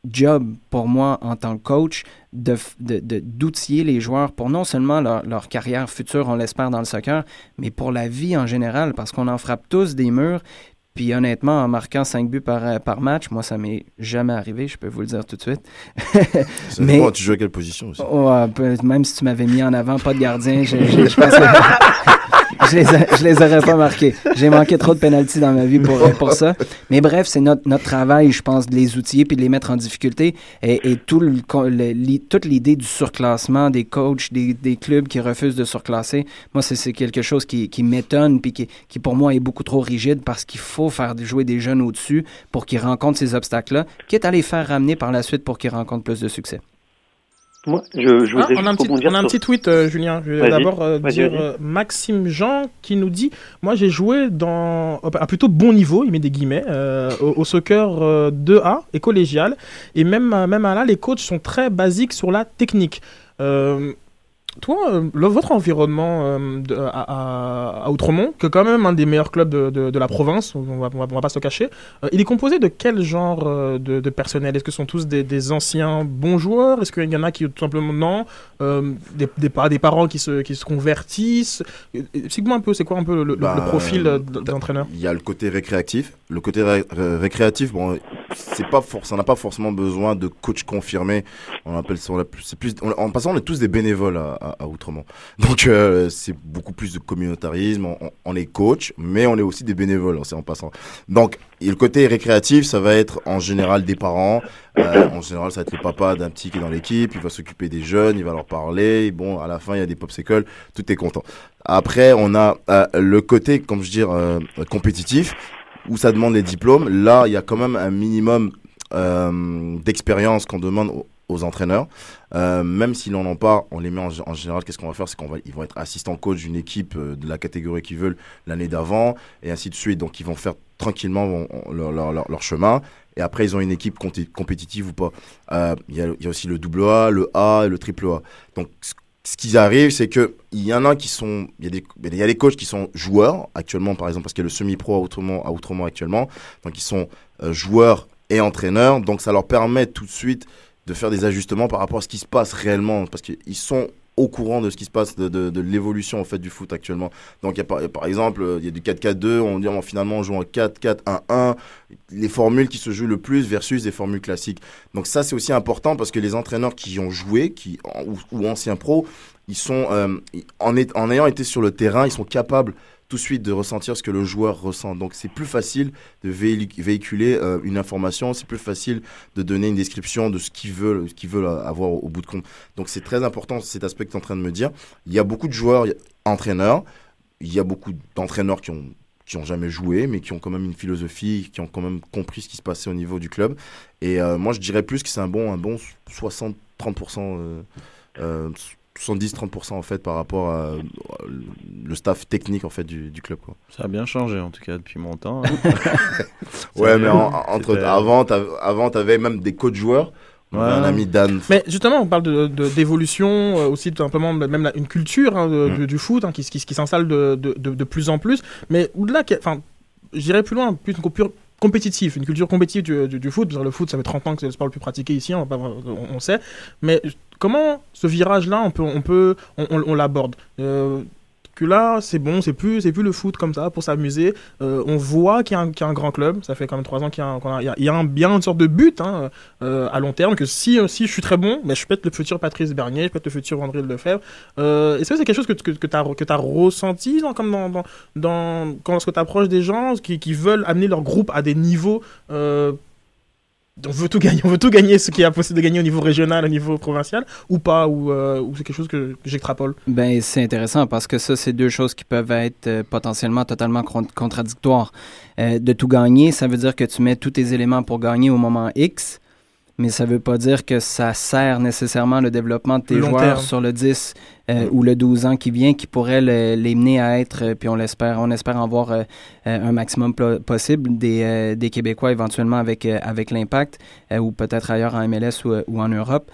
job pour moi en tant que coach d'outiller de, d'outiller les joueurs pour non seulement leur, carrière future, on l'espère, dans le soccer, mais pour la vie en général, parce qu'on en frappe tous des murs. Puis honnêtement, en marquant 5 buts par, par match, moi, ça m'est jamais arrivé, je peux vous le dire tout de suite. [LAUGHS] mais tu joues à quelle position aussi? même si tu m'avais mis en avant, pas de gardien, je, je, je pense [LAUGHS] que je, les les aurais pas marqués. J'ai manqué trop de pénalties dans ma vie pour, pour ça. Mais bref, c'est notre, notre travail, je pense, de les outiller puis de les mettre en difficulté. Et, et tout le, toute l'idée du surclassement des coachs, des, des, clubs qui refusent de surclasser, moi, c'est quelque chose qui, qui m'étonne puis qui, qui, pour moi, est beaucoup trop rigide parce qu'il faut faire jouer des jeunes au-dessus pour qu'ils rencontrent ces obstacles-là, quitte à les faire ramener par la suite pour qu'ils rencontrent plus de succès. Moi, je, je ah, on, a un petit, on a un petit tweet, euh, Julien. Je vais d'abord euh, dire euh, Maxime Jean qui nous dit Moi, j'ai joué dans, à plutôt bon niveau, il met des guillemets, au, soccer 2A et collégial. Et même, même là, les coachs sont très basiques sur la technique. Toi, euh, le- votre environnement euh, de- à, à- Outremont, qui est quand même un des meilleurs clubs de, de- de la province, on va, on va- on va pas se le cacher, euh, il est composé de quel genre de, personnel? Est-ce que ce sont tous des, des anciens bons joueurs? Est-ce qu'il y en a qui tout simplement non des, des, pa- des parents qui se, qui se convertissent? Explique-moi un peu, c'est quoi un peu le, Bah, le profil Il y a le côté récréatif. Le côté ré- ré- récréatif, bon, c'est pas ça n'a pas forcément besoin de coach confirmé. On appelle ça, on plus- c'est plus, on- en passant, on est tous des bénévoles à, à, à. Donc, euh, c'est beaucoup plus de communautarisme. On, est coach, mais on est aussi des bénévoles, c'est en passant. Donc, le côté récréatif, ça va être en général des parents. Euh, en général, ça va être le papa d'un petit qui est dans l'équipe. Il va s'occuper des jeunes, il va leur parler. Bon, à la fin, il y a des popsicles. Tout est content. Après, on a euh, le côté, comme je dis, euh, compétitif, où ça demande les diplômes. Là, il y a quand même un minimum d'expérience qu'on demande aux, aux entraîneurs. Euh, même s'ils n'en ont pas, on les met en, général. Qu'est-ce qu'on va faire? C'est qu'on va, ils vont être assistants coach d'une équipe euh, de la catégorie qu'ils veulent l'année d'avant, et ainsi de suite. Donc, ils vont faire tranquillement leur, leur, chemin. Et après, ils ont une équipe compétitive ou pas. Euh, Il y, a, aussi le double A, le A et le triple A. Donc, ce ce qui arrive, c'est que il y en a qui sont, il y a des, y a des coachs qui sont joueurs actuellement, par exemple, parce qu'il y a le semi-pro à Outremont, à actuellement, donc ils sont euh, joueurs et entraîneurs, donc ça leur permet tout de suite de faire des ajustements par rapport à ce qui se passe réellement, parce qu'ils sont au courant de ce qui se passe, de, de, de l'évolution en fait du foot actuellement. Donc il y a par, par exemple, euh, il y a du 4-4-2, on dit finalement on joue en 4-4-1-1, les formules qui se jouent le plus versus des formules classiques. Donc ça c'est aussi important parce que les entraîneurs qui ont joué, qui ou, ou anciens pros, ils sont euh, en, est- en ayant été sur le terrain, ils sont capables tout de suite de ressentir ce que le joueur ressent. Donc c'est plus facile de véhic- véhiculer euh, une information, c'est plus facile de donner une description de ce qu'ils veulent, qu'ils veulent avoir au, bout de compte. Donc c'est très important cet aspect que tu es en train de me dire. Il y a beaucoup de joueurs entraîneurs, il y a beaucoup d'entraîneurs qui ont qui ont jamais joué, mais qui ont quand même une philosophie, qui ont quand même compris ce qui se passait au niveau du club. Et euh, moi, je dirais plus que c'est un bon, un bon 60-30%, euh, euh, 70-30% en fait par rapport à euh, le staff technique en fait du, du club. Quoi. Ça a bien changé en tout cas depuis mon temps. hein. [LAUGHS] Ouais, mais en- entre avant, t'avais, avant, t'avais même des coachs joueurs. Ouais. un ami Dan. Mais justement, on parle de, de- d'évolution, euh, aussi tout simplement, même la- une culture hein, de- du, du foot hein, qui, qui, qui s'installe de, de, de, de plus en plus. Mais au-delà, enfin, j'irais plus loin, plus compétitive, une culture compétitive du, du, du foot. Le foot, ça fait 30 ans que c'est le sport le plus pratiqué ici, on, sait. Mais comment ce virage-là, on peut, on peut, on l'aborde? Euh, que là, c'est bon, c'est plus, plus le foot comme ça pour s'amuser. Euh, on voit qu'il y, a un- grand club. Ça fait quand même trois ans qu'il y a, un- il y a, bien une sorte de but hein, euh, à long terme. Que si, euh, si je suis très bon, ben, je peux être le futur Patrice Bernier, je peux être le futur André Lefebvre. Est-ce que c'est quelque chose que, que, tu as, ressenti dans, comme dans, dans, quand lorsque tu approches des gens qui, veulent amener leur groupe à des niveaux on veut tout gagner, on veut tout gagner, ce qui est possible de gagner au niveau régional, au niveau provincial, ou pas, ou, euh, ou c'est quelque chose que, j'extrapole. Ben, c'est intéressant parce que ça, c'est deux choses qui peuvent être euh, potentiellement totalement con- contradictoires. Euh, de tout gagner, ça veut dire que tu mets tous tes éléments pour gagner au moment X, mais ça veut pas dire que ça sert nécessairement le développement de tes Long joueurs terme. sur le 10 euh, ou le 12 ans qui vient, qui pourrait le- les mener à être, euh, puis on l'espère, on espère en voir euh, un maximum possible des, des Québécois éventuellement avec, avec l'impact, ou peut-être ailleurs en MLS ou, ou en Europe.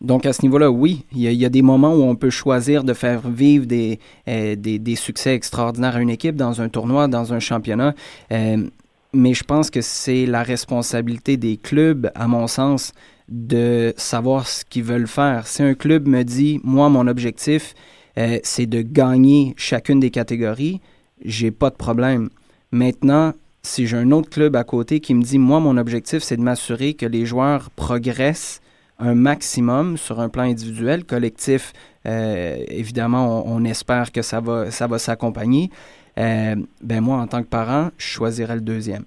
Donc, à ce niveau-là, oui, il y, a, il y a des moments où on peut choisir de faire vivre des, euh, des, des succès extraordinaires à une équipe dans un tournoi, dans un championnat. Euh, mais je pense que c'est la responsabilité des clubs, à mon sens, de savoir ce qu'ils veulent faire. Si un club me dit, moi, mon objectif, euh, c'est de gagner chacune des catégories, j'ai pas de problème. Maintenant, si j'ai un autre club à côté qui me dit, moi, mon objectif, c'est de m'assurer que les joueurs progressent un maximum sur un plan individuel, collectif, euh, évidemment, on, on espère que ça va, ça va s'accompagner. Euh, ben moi, en tant que parent, je choisirais le deuxième.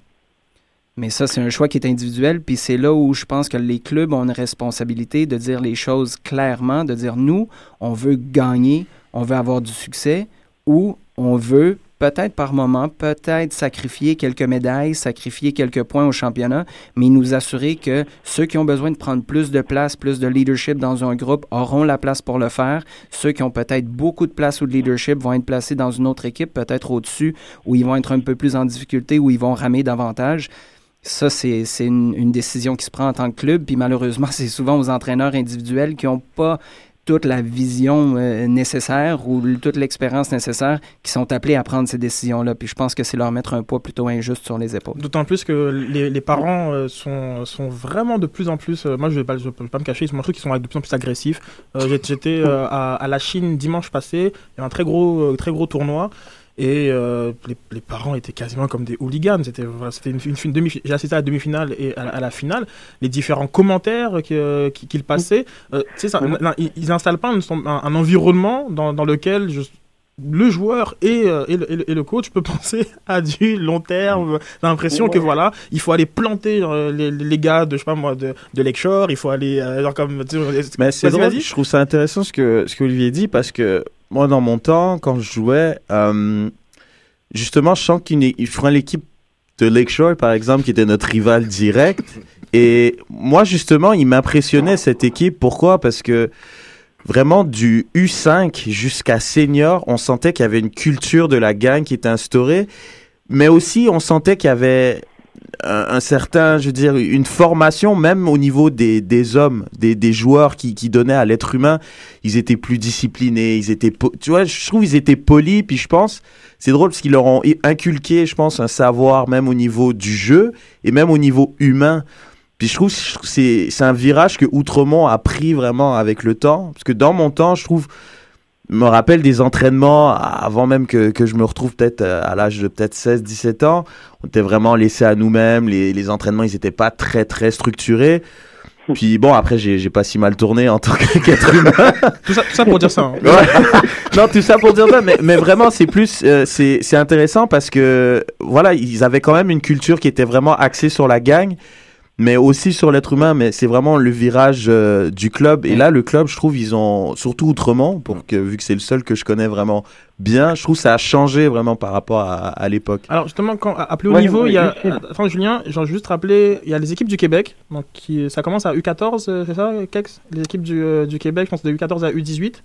Mais ça, c'est un choix qui est individuel, puis c'est là où je pense que les clubs ont une responsabilité de dire les choses clairement, de dire nous, on veut gagner, on veut avoir du succès, ou on veut peut-être par moment, peut-être sacrifier quelques médailles, sacrifier quelques points au championnat, mais nous assurer que ceux qui ont besoin de prendre plus de place, plus de leadership dans un groupe auront la place pour le faire. Ceux qui ont peut-être beaucoup de place ou de leadership vont être placés dans une autre équipe, peut-être au-dessus, où ils vont être un peu plus en difficulté, où ils vont ramer davantage. Ça, c'est une, une décision qui se prend en tant que club, puis malheureusement, [LAUGHS] c'est souvent aux entraîneurs individuels qui n'ont pas toute la vision euh, nécessaire ou toute l'expérience nécessaire qui sont appelés à prendre ces décisions-là. Puis je pense que c'est leur mettre un poids plutôt injuste sur les épaules. D'autant plus que les, parents euh, sont, sont vraiment de plus en plus. euh, moi, je ne vais, vais pas me cacher, ils sont, qu'ils sont de plus en plus agressifs. J'étais à, à la Chine dimanche passé. Il y a un très gros, très gros tournoi. Et euh, les, les parents étaient quasiment comme des hooligans. C'était voilà, une, une, une demi. J'ai assisté à la demi-finale et à la, à la finale. Les différents commentaires qu'ils passaient, euh, ça- ils, ils installent pas un, un- un environnement dans, dans lequel je- le joueur et, euh, et, le, et coach peut [LAUGHS] penser à du long terme. J'ai l'impression que voilà, il faut aller planter euh, les, les gars de je sais pas moi de, de Lakeshore. Il faut aller euh, genre comme. Mais c'est drôle, je trouve ça intéressant ce que, ce que Olivier dit parce que moi, dans mon temps, quand je jouais, euh, justement, je sens qu'il je prends l'équipe de Lakeshore, par exemple, qui était notre rival direct. Et moi, justement, il m'impressionnait cette équipe. Pourquoi? Parce que vraiment, du U5 jusqu'à senior, on sentait qu'il y avait une culture de la gang qui était instaurée. Mais aussi, on sentait qu'il y avait un, un certain, je veux dire, une formation même au niveau des, des hommes, des, des joueurs qui, qui donnaient à l'être humain. Ils étaient plus disciplinés, ils étaient, tu vois, je trouve ils étaient polis. Puis je pense, c'est drôle parce qu'ils leur ont inculqué, je pense, un savoir même au niveau du jeu et même au niveau humain. Puis je trouve, que c'est c'est un virage que Outremont a pris vraiment avec le temps. Parce que dans mon temps, je trouve, je me rappelle des entraînements avant même que, que je me retrouve peut-être euh, à l'âge de peut-être 16, 17 ans. On était vraiment laissés à nous-mêmes. Les, les entraînements, ils n'étaient pas très, très structurés. Puis bon, après, j'ai j'ai pas si mal tourné en tant que- [LAUGHS] qu'être humain. Tout ça, tout ça pour dire ça. hein. Ouais. [LAUGHS] non, tout ça pour dire ça, mais, mais vraiment, c'est plus, euh, c'est c'est intéressant parce que, voilà, ils avaient quand même une culture qui était vraiment axée sur la gang, mais aussi sur l'être humain, mais c'est vraiment le virage euh, du club. Et là, le club, je trouve, ils ont, surtout Outremont, pour que, vu que c'est le seul que je connais vraiment bien, je trouve que ça a changé vraiment par rapport à, à l'époque. Alors justement, quand, à à plus haut Ouais, niveau, il y a. juste- Attends, Julien, j'ai juste rappelé, il y a les équipes du Québec. Donc, qui, ça commence à U14, euh, c'est ça, Kex? Les équipes du, euh, du Québec, je pense de U14 à U18.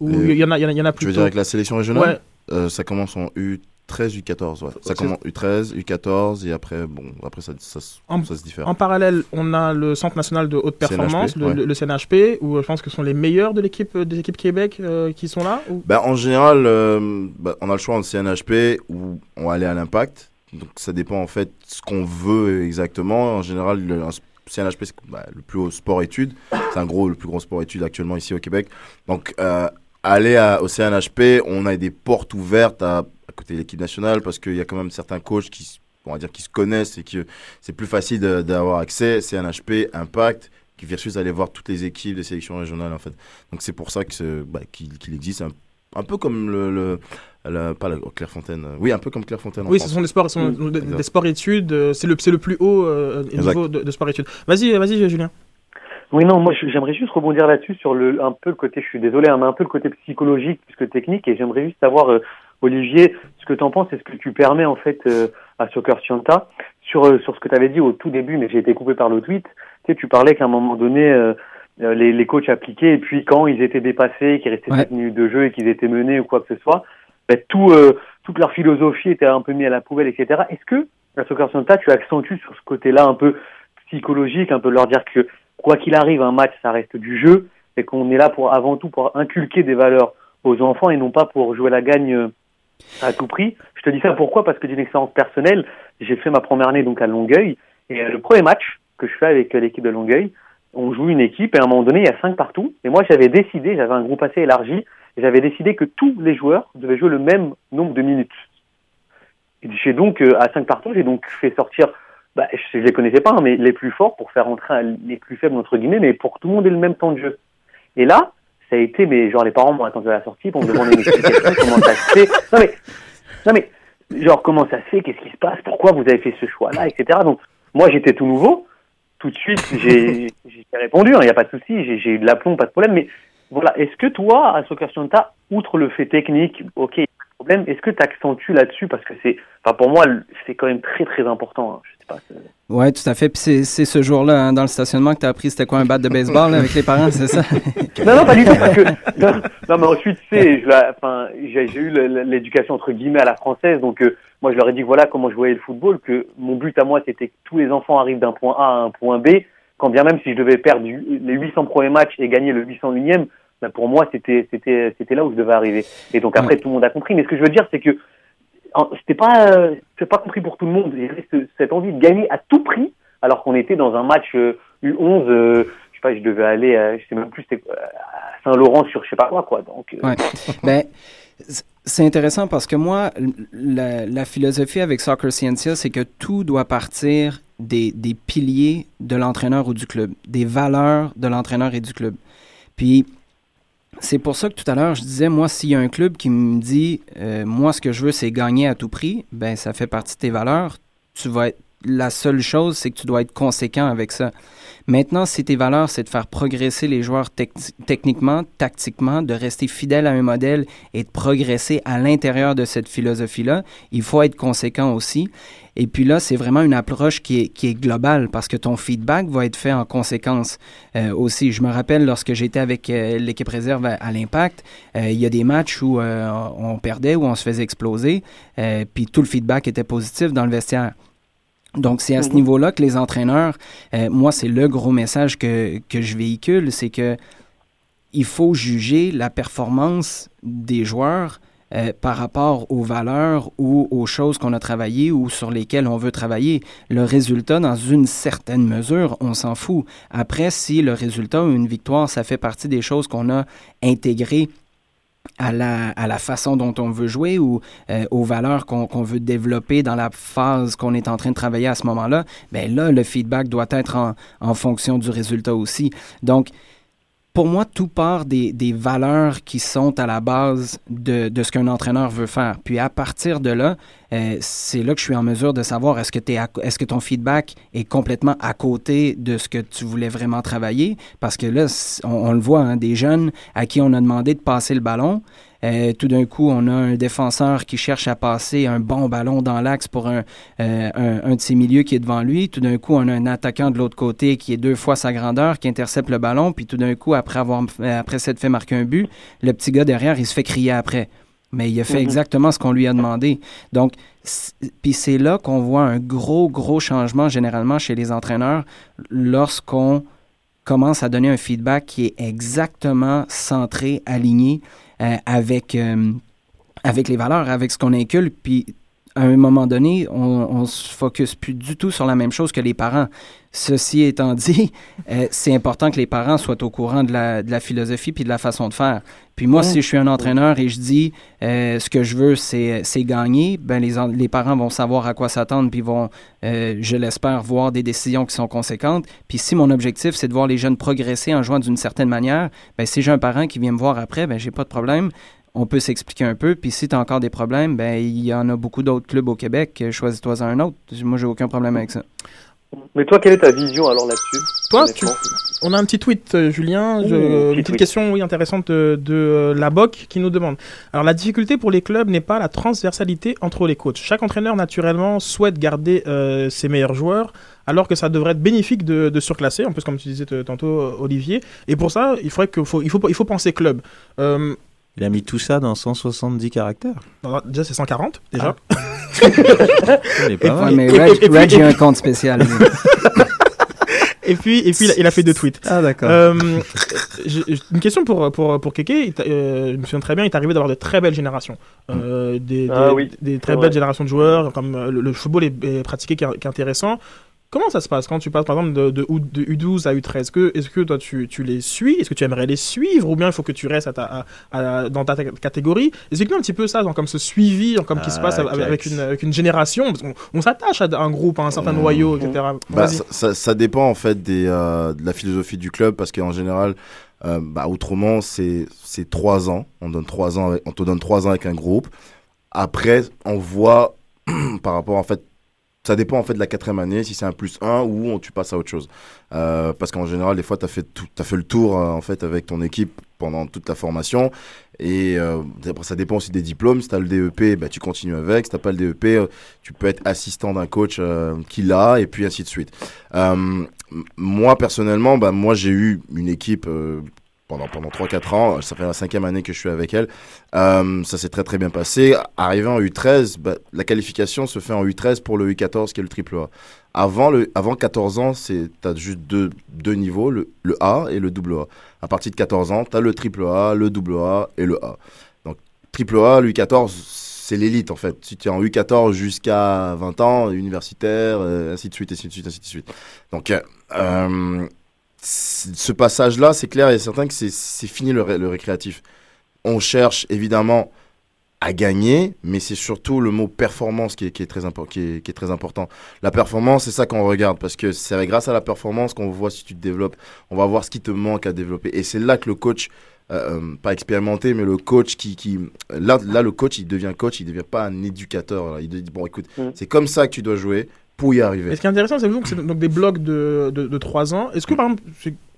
Ou Euh, il y en a, il y en a, il y en a Tu plus veux dire avec la sélection régionale? Ouais, Euh, Ça commence en U13, U14, ouais. C'est- Ça commence U13, U14, et après, bon, après ça, ça, se- En- ça se diffère. En parallèle, on a le Centre national de haute performance, CNHP, le, ouais. le- le CNHP, où je pense que ce sont les meilleurs de l'équipe euh, des équipes Québec euh, qui sont là. ou- Ben, en général, euh, bah, on a le choix entre CNHP ou on va aller à l'impact. Donc ça dépend en fait ce qu'on veut exactement. En général, le un CNHP, c'est bah, le plus haut sport-études. C'est un gros, le plus gros sport-études actuellement ici au Québec. Donc euh, aller à- au CNHP, on a des portes ouvertes à, à côté de l'équipe nationale parce qu'il y a quand même certains coachs qui, on va dire, qui se connaissent et que c'est plus facile d'avoir accès. CNHP, Impact, qui versus aller voir toutes les équipes des sélections régionales en fait. Donc c'est pour ça que ce- bah, qu'il existe un, un peu comme le, le, la- pas la Clairefontaine, euh, oui un peu comme Clairefontaine. en Oui, ce sont des sports, sont des, Exact. des sports-études. euh, C'est le, c'est le plus haut euh, niveau de, de sport-études. Vas-y, vas-y, Julien. Oui, non, moi j'aimerais juste rebondir là-dessus sur le un peu le côté, je suis désolé, hein, mais un peu le côté psychologique plus que technique, et j'aimerais juste savoir, euh, Olivier, ce que tu en penses, est-ce que tu permets en fait euh, à Soccer Scienta sur euh, sur ce que tu avais dit au tout début, mais j'ai été coupé par le tweet. Tu sais, tu parlais qu'à un moment donné, euh, euh, les, les coachs appliquaient, et puis quand ils étaient dépassés, qu'ils restaient Ouais. 7 minutes de jeu et qu'ils étaient menés ou quoi que ce soit, ben, tout euh, toute leur philosophie était un peu mise à la poubelle, etc. Est-ce que à Soccer Scienta, tu accentues sur ce côté-là un peu psychologique, un peu leur dire que quoi qu'il arrive, un match, ça reste du jeu, et qu'on est là pour avant tout pour inculquer des valeurs aux enfants et non pas pour jouer la gagne euh, à tout prix. Je te dis ça pourquoi? Parce que d'une expérience personnelle, j'ai fait ma première année donc à Longueuil, et euh, le premier match que je fais avec euh, l'équipe de Longueuil, on joue une équipe et à un moment donné il y a cinq partout. Et moi j'avais décidé, j'avais un groupe assez élargi, j'avais décidé que tous les joueurs devaient jouer le même nombre de minutes. J'ai donc à cinq partout, j'ai donc fait sortir bah, je, je les connaissais pas, hein, mais les plus forts pour faire entrer les plus faibles entre guillemets, mais pour que tout le monde ait le même temps de jeu. Et là, ça a été, mais genre les parents m'ont attendu à la sortie pour me demander une explication, comment ça se fait. Non mais, non mais, genre comment ça se fait, qu'est-ce qui se passe, pourquoi vous avez fait ce choix-là, etc. Donc moi j'étais tout nouveau, tout de suite j'ai [LAUGHS] répondu, il n'y a pas de souci, j'ai eu de l'aplomb, pas de problème, mais voilà, est-ce que toi à Soccer Scienta, outre le fait technique, ok, problème, est-ce que tu accentues là-dessus? Parce que c'est, enfin pour moi c'est quand même très très important. hein. Je sais pas. c'est- Oui, tout à fait. Puis c'est- ce jour-là, hein, dans le stationnement, que tu as appris c'était quoi un bat de baseball là, avec les parents, c'est ça? [LAUGHS] Non, non, pas du tout, parce que, [LAUGHS] non, non, mais ensuite, tu sais, je la- enfin, j'ai eu l'éducation, entre guillemets, à la française, donc, euh, moi, je leur ai dit, voilà comment je voyais le football, que mon but à moi, c'était que tous les enfants arrivent d'un point A à un point B, quand bien même si je devais perdre du- les 800 premiers matchs et gagner le 801e, bah, pour moi, c'était c'était c'était là où je devais arriver. Et donc après, tout le monde a compris. Mais ce que je veux dire, c'est que c'était pas euh, c'est pas compris pour tout le monde. Il y avait cette envie de gagner à tout prix, alors qu'on était dans un match U11. Euh, je sais pas, je devais aller, je sais même plus, c'était à Saint-Laurent sur je sais pas quoi, quoi. Donc. Ouais. [LAUGHS] ben, c'est intéressant parce que moi, la, la philosophie avec Soccer Scientia, c'est que tout doit partir des, des piliers de l'entraîneur ou du club, des valeurs de l'entraîneur et du club. Puis, c'est pour ça que tout à l'heure, je disais, moi, s'il y a un club qui me dit, euh, moi, ce que je veux, c'est gagner à tout prix, ben ça fait partie de tes valeurs. Tu vas être, la seule chose, c'est que tu dois être conséquent avec ça. Maintenant, si tes valeurs, c'est de faire progresser les joueurs techniquement, tactiquement, de rester fidèle à un modèle et de progresser à l'intérieur de cette philosophie-là, il faut être conséquent aussi. Et puis là, c'est vraiment une approche qui est, globale parce que ton feedback va être fait en conséquence euh, aussi. Je me rappelle lorsque j'étais avec euh, l'équipe réserve à, l'Impact, euh, il y a des matchs où on perdait, où on se faisait exploser, puis tout le feedback était positif dans le vestiaire. Donc, c'est à ce mhm. niveau-là que les entraîneurs, euh, moi, c'est le gros message que, que je véhicule, c'est que il faut juger la performance des joueurs euh, par rapport aux valeurs ou aux choses qu'on a travaillées ou sur lesquelles on veut travailler. Le résultat, dans une certaine mesure, on s'en fout. Après, si le résultat ou une victoire, ça fait partie des choses qu'on a intégrées à la, à la façon dont on veut jouer ou euh, aux valeurs qu'on veut développer dans la phase qu'on est en train de travailler à ce moment-là, bien là, le feedback doit être en, en fonction du résultat aussi. Donc, pour moi, tout part des, des, valeurs qui sont à la base de, de ce qu'un entraîneur veut faire. Puis à partir de là, euh, c'est là que je suis en mesure de savoir est-ce que, est-ce que ton feedback est complètement à côté de ce que tu voulais vraiment travailler? Parce que là, on, le voit, hein, des jeunes à qui on a demandé de passer le ballon, euh, tout d'un coup, on a un défenseur qui cherche à passer un bon ballon dans l'axe pour un, euh, un, de ses milieux qui est devant lui. Tout d'un coup, on a un attaquant de l'autre côté qui est deux fois sa grandeur, qui intercepte le ballon. Puis tout d'un coup, après avoir euh, après s'être fait marquer un but, le petit gars derrière, il se fait crier après. Mais il a fait mhm. exactement ce qu'on lui a demandé. Donc, puis c'est là qu'on voit un gros, gros changement généralement chez les entraîneurs lorsqu'on commence à donner un feedback qui est exactement centré, aligné avec, euh, avec les valeurs, avec ce qu'on inculque. Puis à un moment donné, on, ne se focus plus du tout sur la même chose que les parents. Ceci étant [LAUGHS] dit, euh, c'est important que les parents soient au courant de la, de la, philosophie puis de la façon de faire. Puis moi, si je suis un entraîneur et je dis ce que je veux, c'est gagner, ben les, les parents vont savoir à quoi s'attendre puis vont, je l'espère, voir des décisions qui sont conséquentes. Puis si mon objectif, c'est de voir les jeunes progresser en jouant d'une certaine manière, ben si j'ai un parent qui vient me voir après, ben j'ai pas de problème on peut s'expliquer un peu. Puis si tu as encore des problèmes, ben il y en a beaucoup d'autres clubs au Québec. Choisis-toi un autre. Moi, j'ai aucun problème avec ça. Mais toi, quelle est ta vision alors là-dessus Toi, on a un petit tweet, euh, Julien, une petite question oui, intéressante de, euh, la BOC qui nous demande. Alors, la difficulté pour les clubs n'est pas la transversalité entre les coachs. Chaque entraîneur, naturellement, souhaite garder euh, ses meilleurs joueurs, alors que ça devrait être bénéfique de, surclasser, en plus, comme tu disais tantôt, Olivier. Et pour ça, il, faudrait que, faut, il, faut, il faut penser club. Il a mis tout ça dans 170 caractères. déjà, c'est 140, déjà. Ah. [LAUGHS] Mal. mais Reg, a un compte spécial. [LAUGHS] et puis, et puis, il a fait deux tweets. Ah, d'accord. Euh, une question pour, pour, pour Keke. Euh, je me souviens très bien, il est arrivé d'avoir de très belles générations. Euh, des, ah des, très belles générations de joueurs. Comme le, football est, pratiqué qui est intéressant. Comment ça se passe quand tu passes par exemple de, de, U12 à U13 Est-ce que, est que toi tu, tu les suis? Est-ce que tu aimerais les suivre? Ou bien il faut que tu restes à ta, à, dans ta catégorie? Explique-nous un petit peu ça, comme ce suivi, comme qui se passe ah, avec, une, avec, une, génération. on, s'attache à un groupe, à un certain noyau, etc. Bah, ça, ça, dépend en fait des, euh, de la philosophie du club parce qu'en général, euh, bah, autrement, c'est trois ans. On, donne trois ans on te donne trois ans avec un groupe. Après, on voit [CLEARS THROAT] par rapport en fait ça dépend en fait de la quatrième année, si c'est un plus 1 ou tu passes à autre chose. Euh, parce qu'en général, des fois, tu as, fait fait le tour euh, en fait avec ton équipe pendant toute la formation. Et euh, ça dépend aussi des diplômes. Si tu as le DEP, bah, tu continues avec. Si tu pas le DEP, tu peux être assistant d'un coach qui l'a, et puis ainsi de suite. moi, personnellement, bah, moi j'ai eu une équipe pendant pendant 3-4 ans. Ça fait la cinquième année que je suis avec elle. Euh, ça s'est très très bien passé. Arrivé en U13, bah, la qualification se fait en U13 pour le U14 qui est le triple A. Avant, le, avant 14 ans, tu as juste deux, deux niveaux, le, le, A et le double A. À partir de 14 ans, tu as le triple A, le double A et le A. Donc, triple A, le U14, c'est l'élite en fait. Si tu es en U14 jusqu'à 20 ans, universitaire, euh, ainsi de suite, ainsi de suite, ainsi de suite. Donc, euh, ce passage-là, c'est clair et certain que c'est fini le, le, récréatif. On cherche évidemment à gagner, mais c'est surtout le mot performance qui est, qui est très, qui est, qui est très important. La performance, c'est ça qu'on regarde, parce que c'est grâce à la performance qu'on voit si tu te développes, on va voir ce qui te manque à développer. Et c'est là que le coach, euh, euh pas expérimenté, mais le coach qui... qui là, là, le coach, il devient coach, il devient pas un éducateur. Là. Il dit, bon, écoute, mmh. c'est comme ça que tu dois jouer, pour y arriver. Et ce qui est intéressant, c'est que c'est donc des blocs de, de, de 3 ans. Est-ce que, par exemple,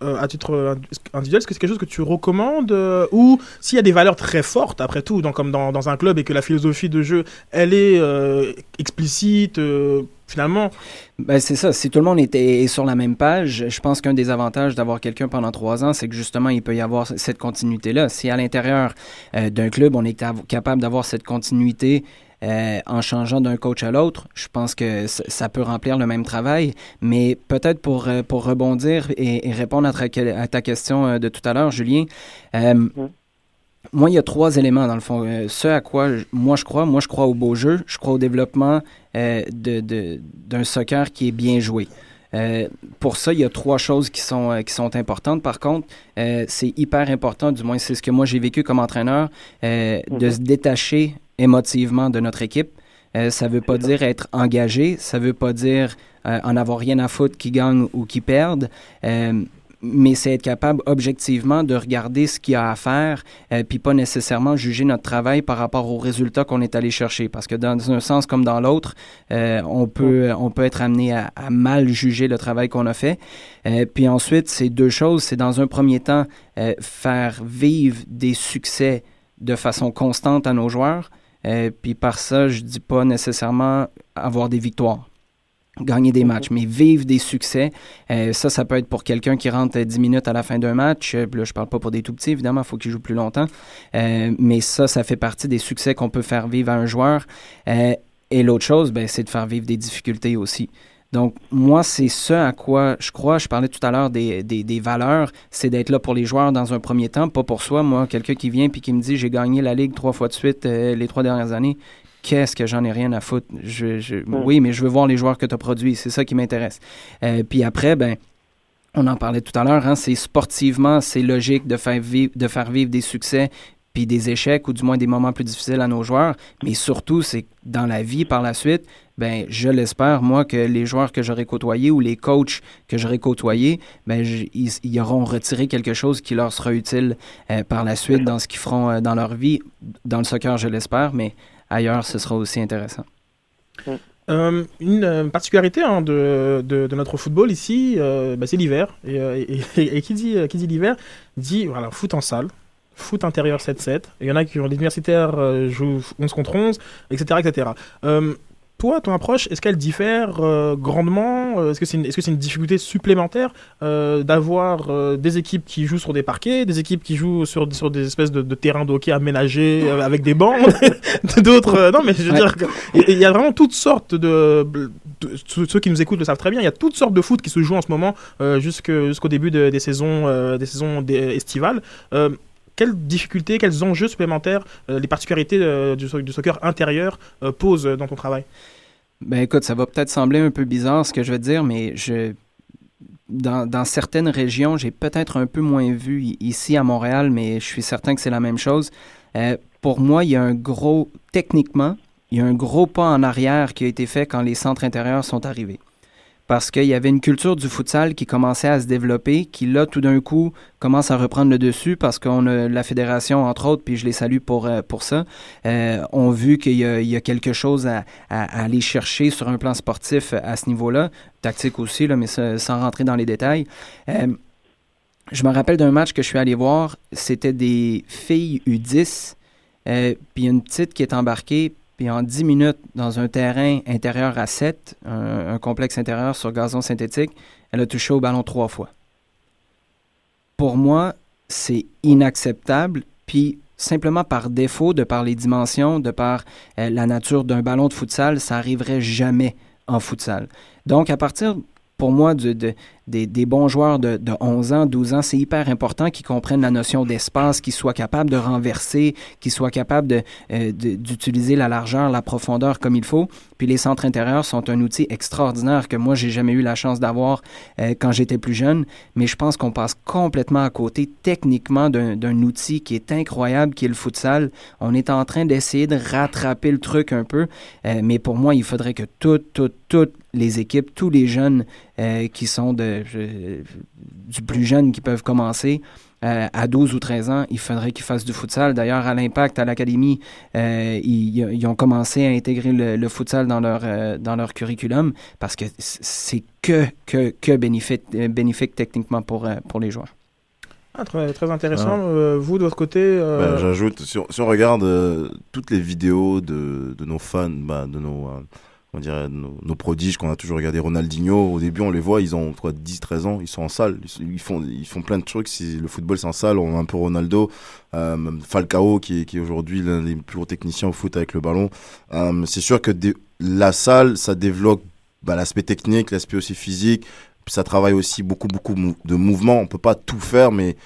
euh, à titre individuel, est-ce que c'est quelque chose que tu recommandes euh, Ou s'il y a des valeurs très fortes, après tout, dans, comme dans, dans, un club, et que la philosophie de jeu, elle est euh, explicite, euh, finalement? Ben, C'est ça. Si tout le monde était sur la même page, je pense qu'un des avantages d'avoir quelqu'un pendant 3 ans, c'est que justement, il peut y avoir cette continuité-là. Si à l'intérieur d'un club, on est capable d'avoir cette continuité, euh, en changeant d'un coach à l'autre, je pense que ça peut remplir le même travail. Mais peut-être pour, euh, pour rebondir et, répondre à ta, à ta, question euh, de tout à l'heure, Julien, euh, moi, il y a trois éléments dans le fond. ce à quoi moi je crois, moi je crois au beau jeu, je crois au développement d'un de, d'un soccer qui est bien joué. Euh, pour ça, il y a trois choses qui sont, qui sont importantes. Par contre, euh, c'est hyper important, du moins c'est ce que moi j'ai vécu comme entraîneur, euh, de mhm. se détacher émotivement de notre équipe. Euh, ça ne veut pas dire être engagé, ça ne veut pas dire euh, en avoir rien à foutre qui gagne ou qui perde. Euh, mais c'est être capable objectivement de regarder ce qu'il y a à faire, puis pas nécessairement juger notre travail par rapport aux résultats qu'on est allé chercher. Parce que dans un sens comme dans l'autre, on, peut, on peut être amené à, à mal juger le travail qu'on a fait. Puis ensuite, c'est deux choses. C'est dans un premier temps, faire vivre des succès de façon constante à nos joueurs. Euh, puis par ça, je dis pas nécessairement avoir des victoires gagner des matchs, mais vivre des succès. Euh, ça, ça peut être pour quelqu'un qui rentre 10 minutes à la fin d'un match. Euh, là, je parle pas pour des tout petits, évidemment, il faut qu'ils jouent plus longtemps. Euh, mais ça, ça fait partie des succès qu'on peut faire vivre à un joueur. Et l'autre chose, ben, c'est de faire vivre des difficultés aussi. Donc, moi, c'est ce à quoi je crois. Je parlais tout à l'heure des, des, des, valeurs. C'est d'être là pour les joueurs dans un premier temps, pas pour soi. Moi, quelqu'un qui vient puis qui me dit j'ai gagné la Ligue trois fois de suite euh, les trois dernières années, qu'est-ce que j'en ai rien à foutre? Je, je, mm. Oui, mais je veux voir les joueurs que tu as produits. C'est ça qui m'intéresse. Euh, puis après, ben, on en parlait tout à l'heure, hein, c'est sportivement, c'est logique de faire, vivre, de faire vivre des succès puis des échecs ou du moins des moments plus difficiles à nos joueurs. Mais surtout, c'est dans la vie par la suite, ben, je l'espère, moi, que les joueurs que j'aurai côtoyés ou les coachs que j'aurai côtoyés, ben, ils, ils, auront retiré quelque chose qui leur sera utile euh, par la suite dans ce qu'ils feront euh, dans leur vie. Dans le soccer, je l'espère, mais ailleurs, ce sera aussi intéressant. Euh, une euh, particularité hein, de, de, notre football ici, bah, c'est l'hiver. Et, et, qui dit, qui dit l'hiver dit voilà, foot en salle, foot intérieur 7-7. Il y en a qui ont les universitaires jouent 11 contre 11, etc. etc. toi, ton approche, est-ce qu'elle diffère euh, grandement Est-ce que c'est une, est -ce une, difficulté supplémentaire euh, d'avoir euh, des équipes qui jouent sur des parquets, des équipes qui jouent sur, sur des espèces de, de terrains de hockey aménagés avec des bancs, [LAUGHS] d'autres... non, mais je veux ouais. dire, il y a vraiment toutes sortes de, Ceux qui nous écoutent le savent très bien, il y a toutes sortes de foot qui se jouent en ce moment jusqu'au jusqu début de, des saisons, des saisons estivales quelles difficultés, quels enjeux supplémentaires euh, les particularités euh, du, soccer intérieur euh, posent dans ton travail? Ben écoute, ça va peut-être sembler un peu bizarre ce que je vais te dire, mais je dans, certaines régions, j'ai peut-être un peu moins vu ici à Montréal, mais je suis certain que c'est la même chose. Pour moi, il y a un gros, techniquement, il y a un gros pas en arrière qui a été fait quand les centres intérieurs sont arrivés parce qu'il y avait une culture du futsal qui commençait à se développer, qui là, tout d'un coup, commence à reprendre le dessus parce qu'on a la fédération, entre autres, puis je les salue pour, euh, pour ça, euh, ont vu qu'il y, a quelque chose à, aller chercher sur un plan sportif à ce niveau-là, tactique aussi, là, mais sans rentrer dans les détails. Euh, je me rappelle d'un match que je suis allé voir, c'était des filles U10, euh, puis une petite qui est embarquée, puis en 10 minutes, dans un terrain intérieur à 7, un, complexe intérieur sur gazon synthétique, elle a touché au ballon trois fois. Pour moi, c'est inacceptable. Puis simplement par défaut, de par les dimensions, de par euh, la nature d'un ballon de futsal, ça arriverait jamais en futsal. Donc, à partir, pour moi, de, des, bons joueurs de, de, 11 ans, 12 ans, c'est hyper important qu'ils comprennent la notion d'espace, qu'ils soient capables de renverser, qu'ils soient capables euh, d'utiliser la largeur, la profondeur comme il faut. Puis les centres intérieurs sont un outil extraordinaire que moi, j'ai jamais eu la chance d'avoir euh, quand j'étais plus jeune. Mais je pense qu'on passe complètement à côté techniquement d'un outil qui est incroyable, qui est le futsal. On est en train d'essayer de rattraper le truc un peu. Euh, mais pour moi, il faudrait que toutes, toutes, toutes les équipes, tous les jeunes euh, qui sont de, je, du plus jeune qui peuvent commencer. Euh, à 12 ou 13 ans, il faudrait qu'ils fassent du futsal. D'ailleurs, à l'Impact, à l'Académie, euh, ils, ils, ont commencé à intégrer le, le futsal dans leur, euh, dans leur curriculum parce que c'est que, que, que bénéfique, bénéfique techniquement pour, euh, pour les joueurs. Ah, très, très, intéressant. Ah. vous, de votre côté ben, J'ajoute, si, si, on regarde toutes les vidéos de, de nos fans, bah, de nos on dirait nos, prodiges qu'on a toujours regardé Ronaldinho au début on les voit ils ont quoi 10 13 ans ils sont en salle. Ils font ils font plein de trucs. Le football c'est en salle on a un peu Ronaldo euh, Falcao qui est aujourd'hui l'un des plus gros techniciens au foot avec le ballon. Euh, c'est sûr que la salle ça développe bah, l'aspect technique l'aspect aussi physique. Ça travaille aussi beaucoup beaucoup de mouvements on peut pas tout faire mais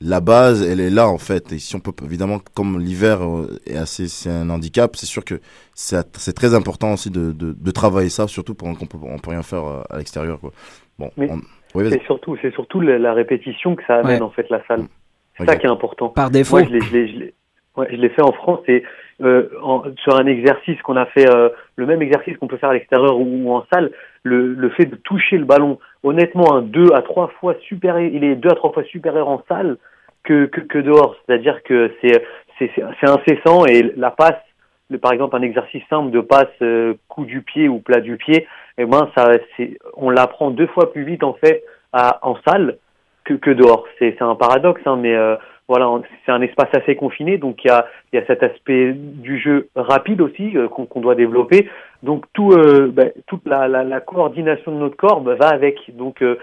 la base, elle est là en fait. Et si on peut, évidemment, comme l'hiver est assez, c'est un handicap, c'est sûr que c'est très important aussi de, de, de, travailler ça, surtout pendant qu'on peut, on peut rien faire à l'extérieur, quoi. Bon. Mais on... oui, c'est surtout, c'est surtout la, la, répétition que ça amène ouais. en fait la salle. C'est okay. ça qui est important. Par défaut. Moi, je l'ai, ouais, je l'ai fait en France et euh, sur un exercice qu'on a fait, euh, le même exercice qu'on peut faire à l'extérieur ou, en salle, le, fait de toucher le ballon, honnêtement, à fois supérieur, il est deux à trois fois supérieur en salle que, que, dehors. C'est-à-dire que c'est, c'est, incessant et la passe, par exemple, un exercice simple de passe euh, coup du pied ou plat du pied, eh ben, ça, on l'apprend deux fois plus vite, en fait, à, en salle que, que dehors. C'est, un paradoxe, hein, mais voilà, c'est un espace assez confiné, donc il y a, y a cet aspect du jeu rapide aussi euh, qu'on, doit développer. Donc tout, euh, bah, toute la, coordination de notre corps bah, va avec. Donc euh,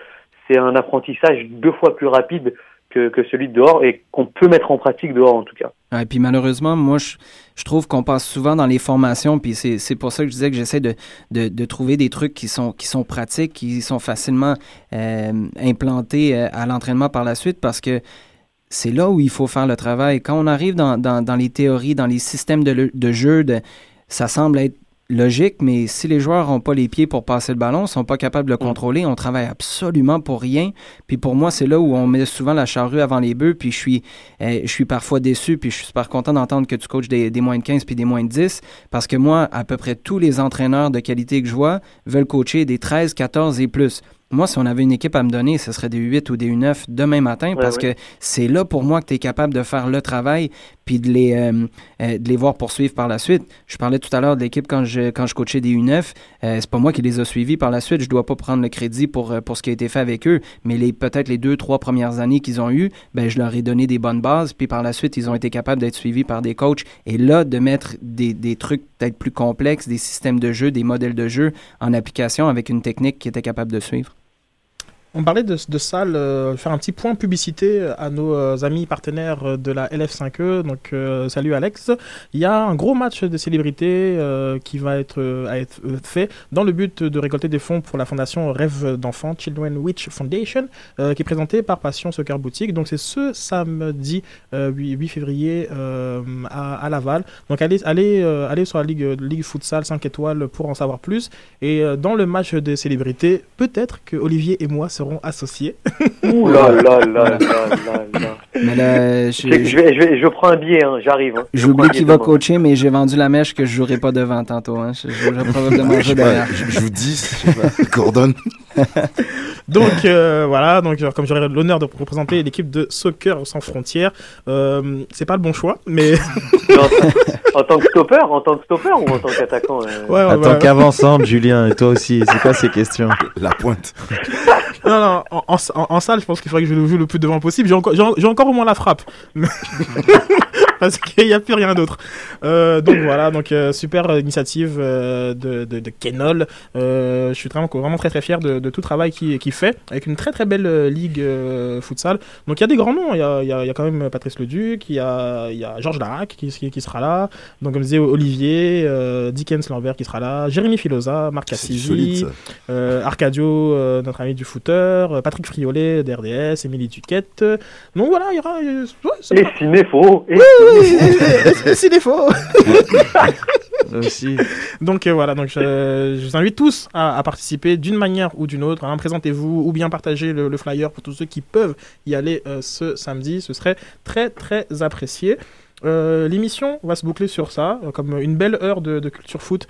c'est un apprentissage deux fois plus rapide que, que, celui de dehors et qu'on peut mettre en pratique dehors en tout cas. Et puis malheureusement, moi, je, je trouve qu'on passe souvent dans les formations, puis c'est pour ça que je disais que j'essaie de, de, de, trouver des trucs qui sont, qui sont pratiques, qui sont facilement implantés à l'entraînement par la suite, parce que c'est là où il faut faire le travail. Quand on arrive dans, dans, dans les théories, dans les systèmes de, de jeu, de, ça semble être logique, mais si les joueurs n'ont pas les pieds pour passer le ballon, sont pas capables de le contrôler, on travaille absolument pour rien. Puis pour moi, c'est là où on met souvent la charrue avant les bœufs, puis je suis, euh, je suis parfois déçu, puis je suis super content d'entendre que tu coaches des, des, moins de 15 puis des moins de 10, parce que moi, à peu près tous les entraîneurs de qualité que je vois veulent coacher des 13, 14 et plus. Moi, si on avait une équipe à me donner, ce serait des 8 ou des 9 demain matin ouais, parce ouais. que c'est là pour moi que tu es capable de faire le travail puis de les, euh, euh, de les voir poursuivre par la suite. Je parlais tout à l'heure de l'équipe quand je, quand je coachais des U9. Euh, c'est pas moi qui les a suivis par la suite. Je dois pas prendre le crédit pour, pour ce qui a été fait avec eux, mais les peut-être les deux, trois premières années qu'ils ont eues, ben, je leur ai donné des bonnes bases puis par la suite, ils ont été capables d'être suivis par des coachs. Et là, de mettre des, des trucs peut-être plus complexes, des systèmes de jeu, des modèles de jeu en application avec une technique qui était capable de suivre. On parlait de, de euh, faire un petit point publicité à nos euh, amis partenaires de la LF5E. Donc, euh, salut Alex. Il y a un gros match de célébrités euh, qui va être, fait dans le but de récolter des fonds pour la fondation Rêve d'enfants, Children Witch Foundation, euh, qui est présentée par Passion Soccer Boutique. Donc, c'est ce samedi 8, 8, février à, Laval. Donc, allez, allez, allez sur la Ligue, Ligue Futsal 5 étoiles pour en savoir plus. Et dans le match des célébrités, peut-être que Olivier et moi seront associés. Ouh là là là là là là. Mais là, je, je, vais, je, vais, je prends un billet, hein, j'arrive. Hein. J'oublie qui va coacher, mais j'ai vendu la mèche que je jouerai pas devant tantôt. Hein. Je, je, je probablement jouer derrière. Je, je vous dis, [LAUGHS] Gordon. donc euh, voilà, donc comme j'aurai l'honneur de représenter l'équipe de Soccer sans frontières, euh, c'est pas le bon choix, mais [LAUGHS] en, en, tant que stopper, en tant que stopper ou en tant qu'attaquant euh... ouais, ouais, En tant qu'avançante, Julien, et toi aussi, c'est quoi ces questions? La pointe. [LAUGHS] non, non, en, en, salle, je pense qu'il faudrait que je joue le plus devant possible. J'ai encore, j'ai encore au moins la frappe. [LAUGHS] [LAUGHS] parce qu'il n'y a plus rien d'autre. Euh, donc voilà, donc euh, super initiative euh, de, de, de Kenol. Euh, je suis vraiment, vraiment très très fier de, de tout le travail qu'il qu'il fait avec une très très belle euh, ligue euh, futsal. Donc il y a des grands noms, il y a, il y a, y a quand même Patrice Leduc, il y a, y a Georges Larac qui, qui, qui sera là, donc comme je disais Olivier, euh, Dickens Lambert qui sera là, Jérémy Filosa, Marc Cassivi, euh, Arcadio, euh, notre ami du footer, euh, Patrick Friolet d'RDS, Émilie Duquette. Donc voilà, il y aura. euh, ouais, c'est Et cinéfaux. Et c'est des faux. Aussi. Donc euh, voilà, donc je, je vous invite tous à, à participer d'une manière ou d'une autre. hein. Présentez-vous ou bien partagez le, le flyer pour tous ceux qui peuvent y aller euh, ce samedi. Ce serait très très apprécié. Euh, L'émission va se boucler sur ça, euh, comme une belle heure de, de culture foot.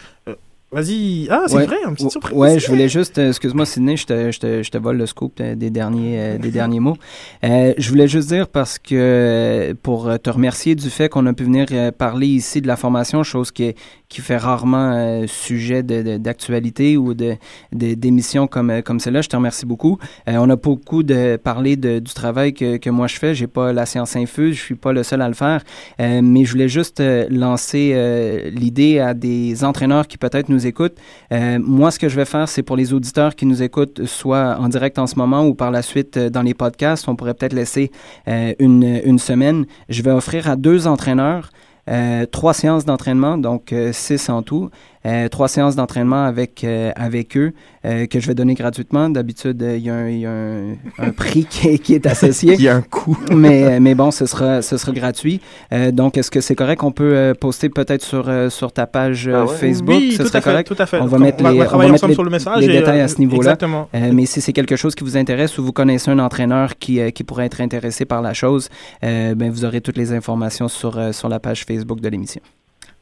Vas-y. Ah, c'est Ouais. vrai, un petit surprise. Ouais, je voulais juste, euh, excuse-moi Sydney, je te, je te, je te vole le scoop euh, des derniers, euh, des derniers mots. Euh, je voulais juste dire parce que pour te remercier du fait qu'on a pu venir parler ici de la formation, chose qui, qui fait rarement euh, sujet de- de- d'actualité ou de de- d'émissions comme comme celle-là. Je te remercie beaucoup. On a beaucoup de parlé de, du travail que, que moi je fais. J'ai pas la science infuse, je suis pas le seul à le faire, mais je voulais juste lancer l'idée à des entraîneurs qui peut-être nous écoutent. Euh, moi, ce que je vais faire, c'est pour les auditeurs qui nous écoutent, soit en direct en ce moment ou par la suite euh, dans les podcasts, on pourrait peut-être laisser euh, une, semaine. Je vais offrir à deux entraîneurs trois séances d'entraînement, donc six en tout. Euh, trois séances d'entraînement avec, euh, avec eux euh, que je vais donner gratuitement. D'habitude, euh, il y a, un, il y a un- un prix [LAUGHS] qui est, qui est associé. Il y a un coût. [LAUGHS] mais, mais bon, ce sera, ce sera gratuit. Euh, donc, est-ce que c'est correct? Qu'on peut euh, poster peut-être sur, euh, sur ta page Ah ouais? Facebook? Oui, ce tout serait à fait, correct? tout à fait. On va Donc, mettre on va, les- on va on travailler va mettre les- sur le message. les et, détails à ce niveau-là. Exactement. Euh, mais si c'est quelque chose qui vous intéresse ou vous connaissez un entraîneur qui, euh, qui pourrait être intéressé par la chose, euh, ben, vous aurez toutes les informations sur, euh, sur la page Facebook de l'émission.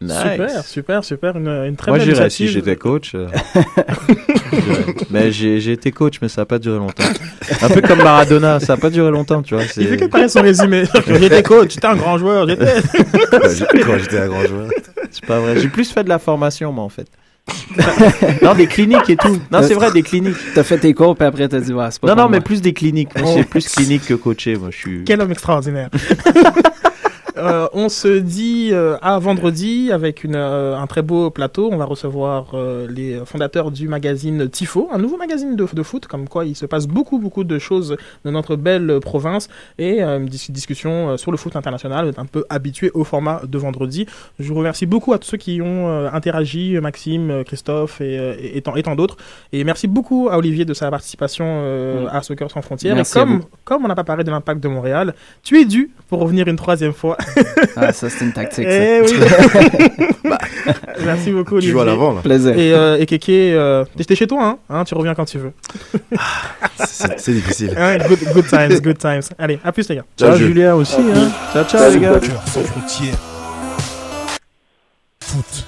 Super, super, super. Une, une très Moi, belle j'irais si j'étais coach. euh, j'irais. [LAUGHS] mais j'ai été coach, mais ça n'a pas duré longtemps. Un peu comme Maradona, ça n'a pas duré longtemps, tu vois. Il fait que paraître son résumé. [LAUGHS] j'étais coach, j'étais un grand joueur, j'étais. Quand [LAUGHS] j'étais- un grand joueur. C'est pas vrai. J'ai plus fait de la formation, moi, en fait. non, des cliniques et tout. Non, c'est vrai, des cliniques. T'as fait tes cours, puis après t'as dit, ouais, c'est pas Non, non, mais plus des cliniques. Moi, Oh. c'est plus clinique que coaché. Moi, je suis. Quel homme extraordinaire. Euh, on se dit euh, à vendredi avec une, euh, un très beau plateau. On va recevoir les fondateurs du magazine Tifo, un nouveau magazine de, de foot, comme quoi il se passe beaucoup, beaucoup de choses dans notre belle province et une dis- discussion sur le foot international, un peu habitué au format de vendredi. Je vous remercie beaucoup à tous ceux qui ont interagi, Maxime, Christophe et, et, et tant, d'autres. Et merci beaucoup à Olivier de sa participation Mm. à Soccer sans frontières. Merci et comme on n'a pas parlé de l'impact de Montréal, tu es dû pour revenir une troisième fois. Ah, ça, c'est une tactique, ça. Eh oui. Merci beaucoup, Tu Olivier. joues à l'avant, là. Plaisir. Et, euh, et Kéké, euh, t'es chez toi, hein, hein Tu reviens quand tu veux. C'est c'est difficile. Hein, good, good times, good times. Allez, à plus les gars. Ciao, Ciao. Julien aussi. Hein. Ciao, ciao, les gars. Cœur sans frontières. Foot.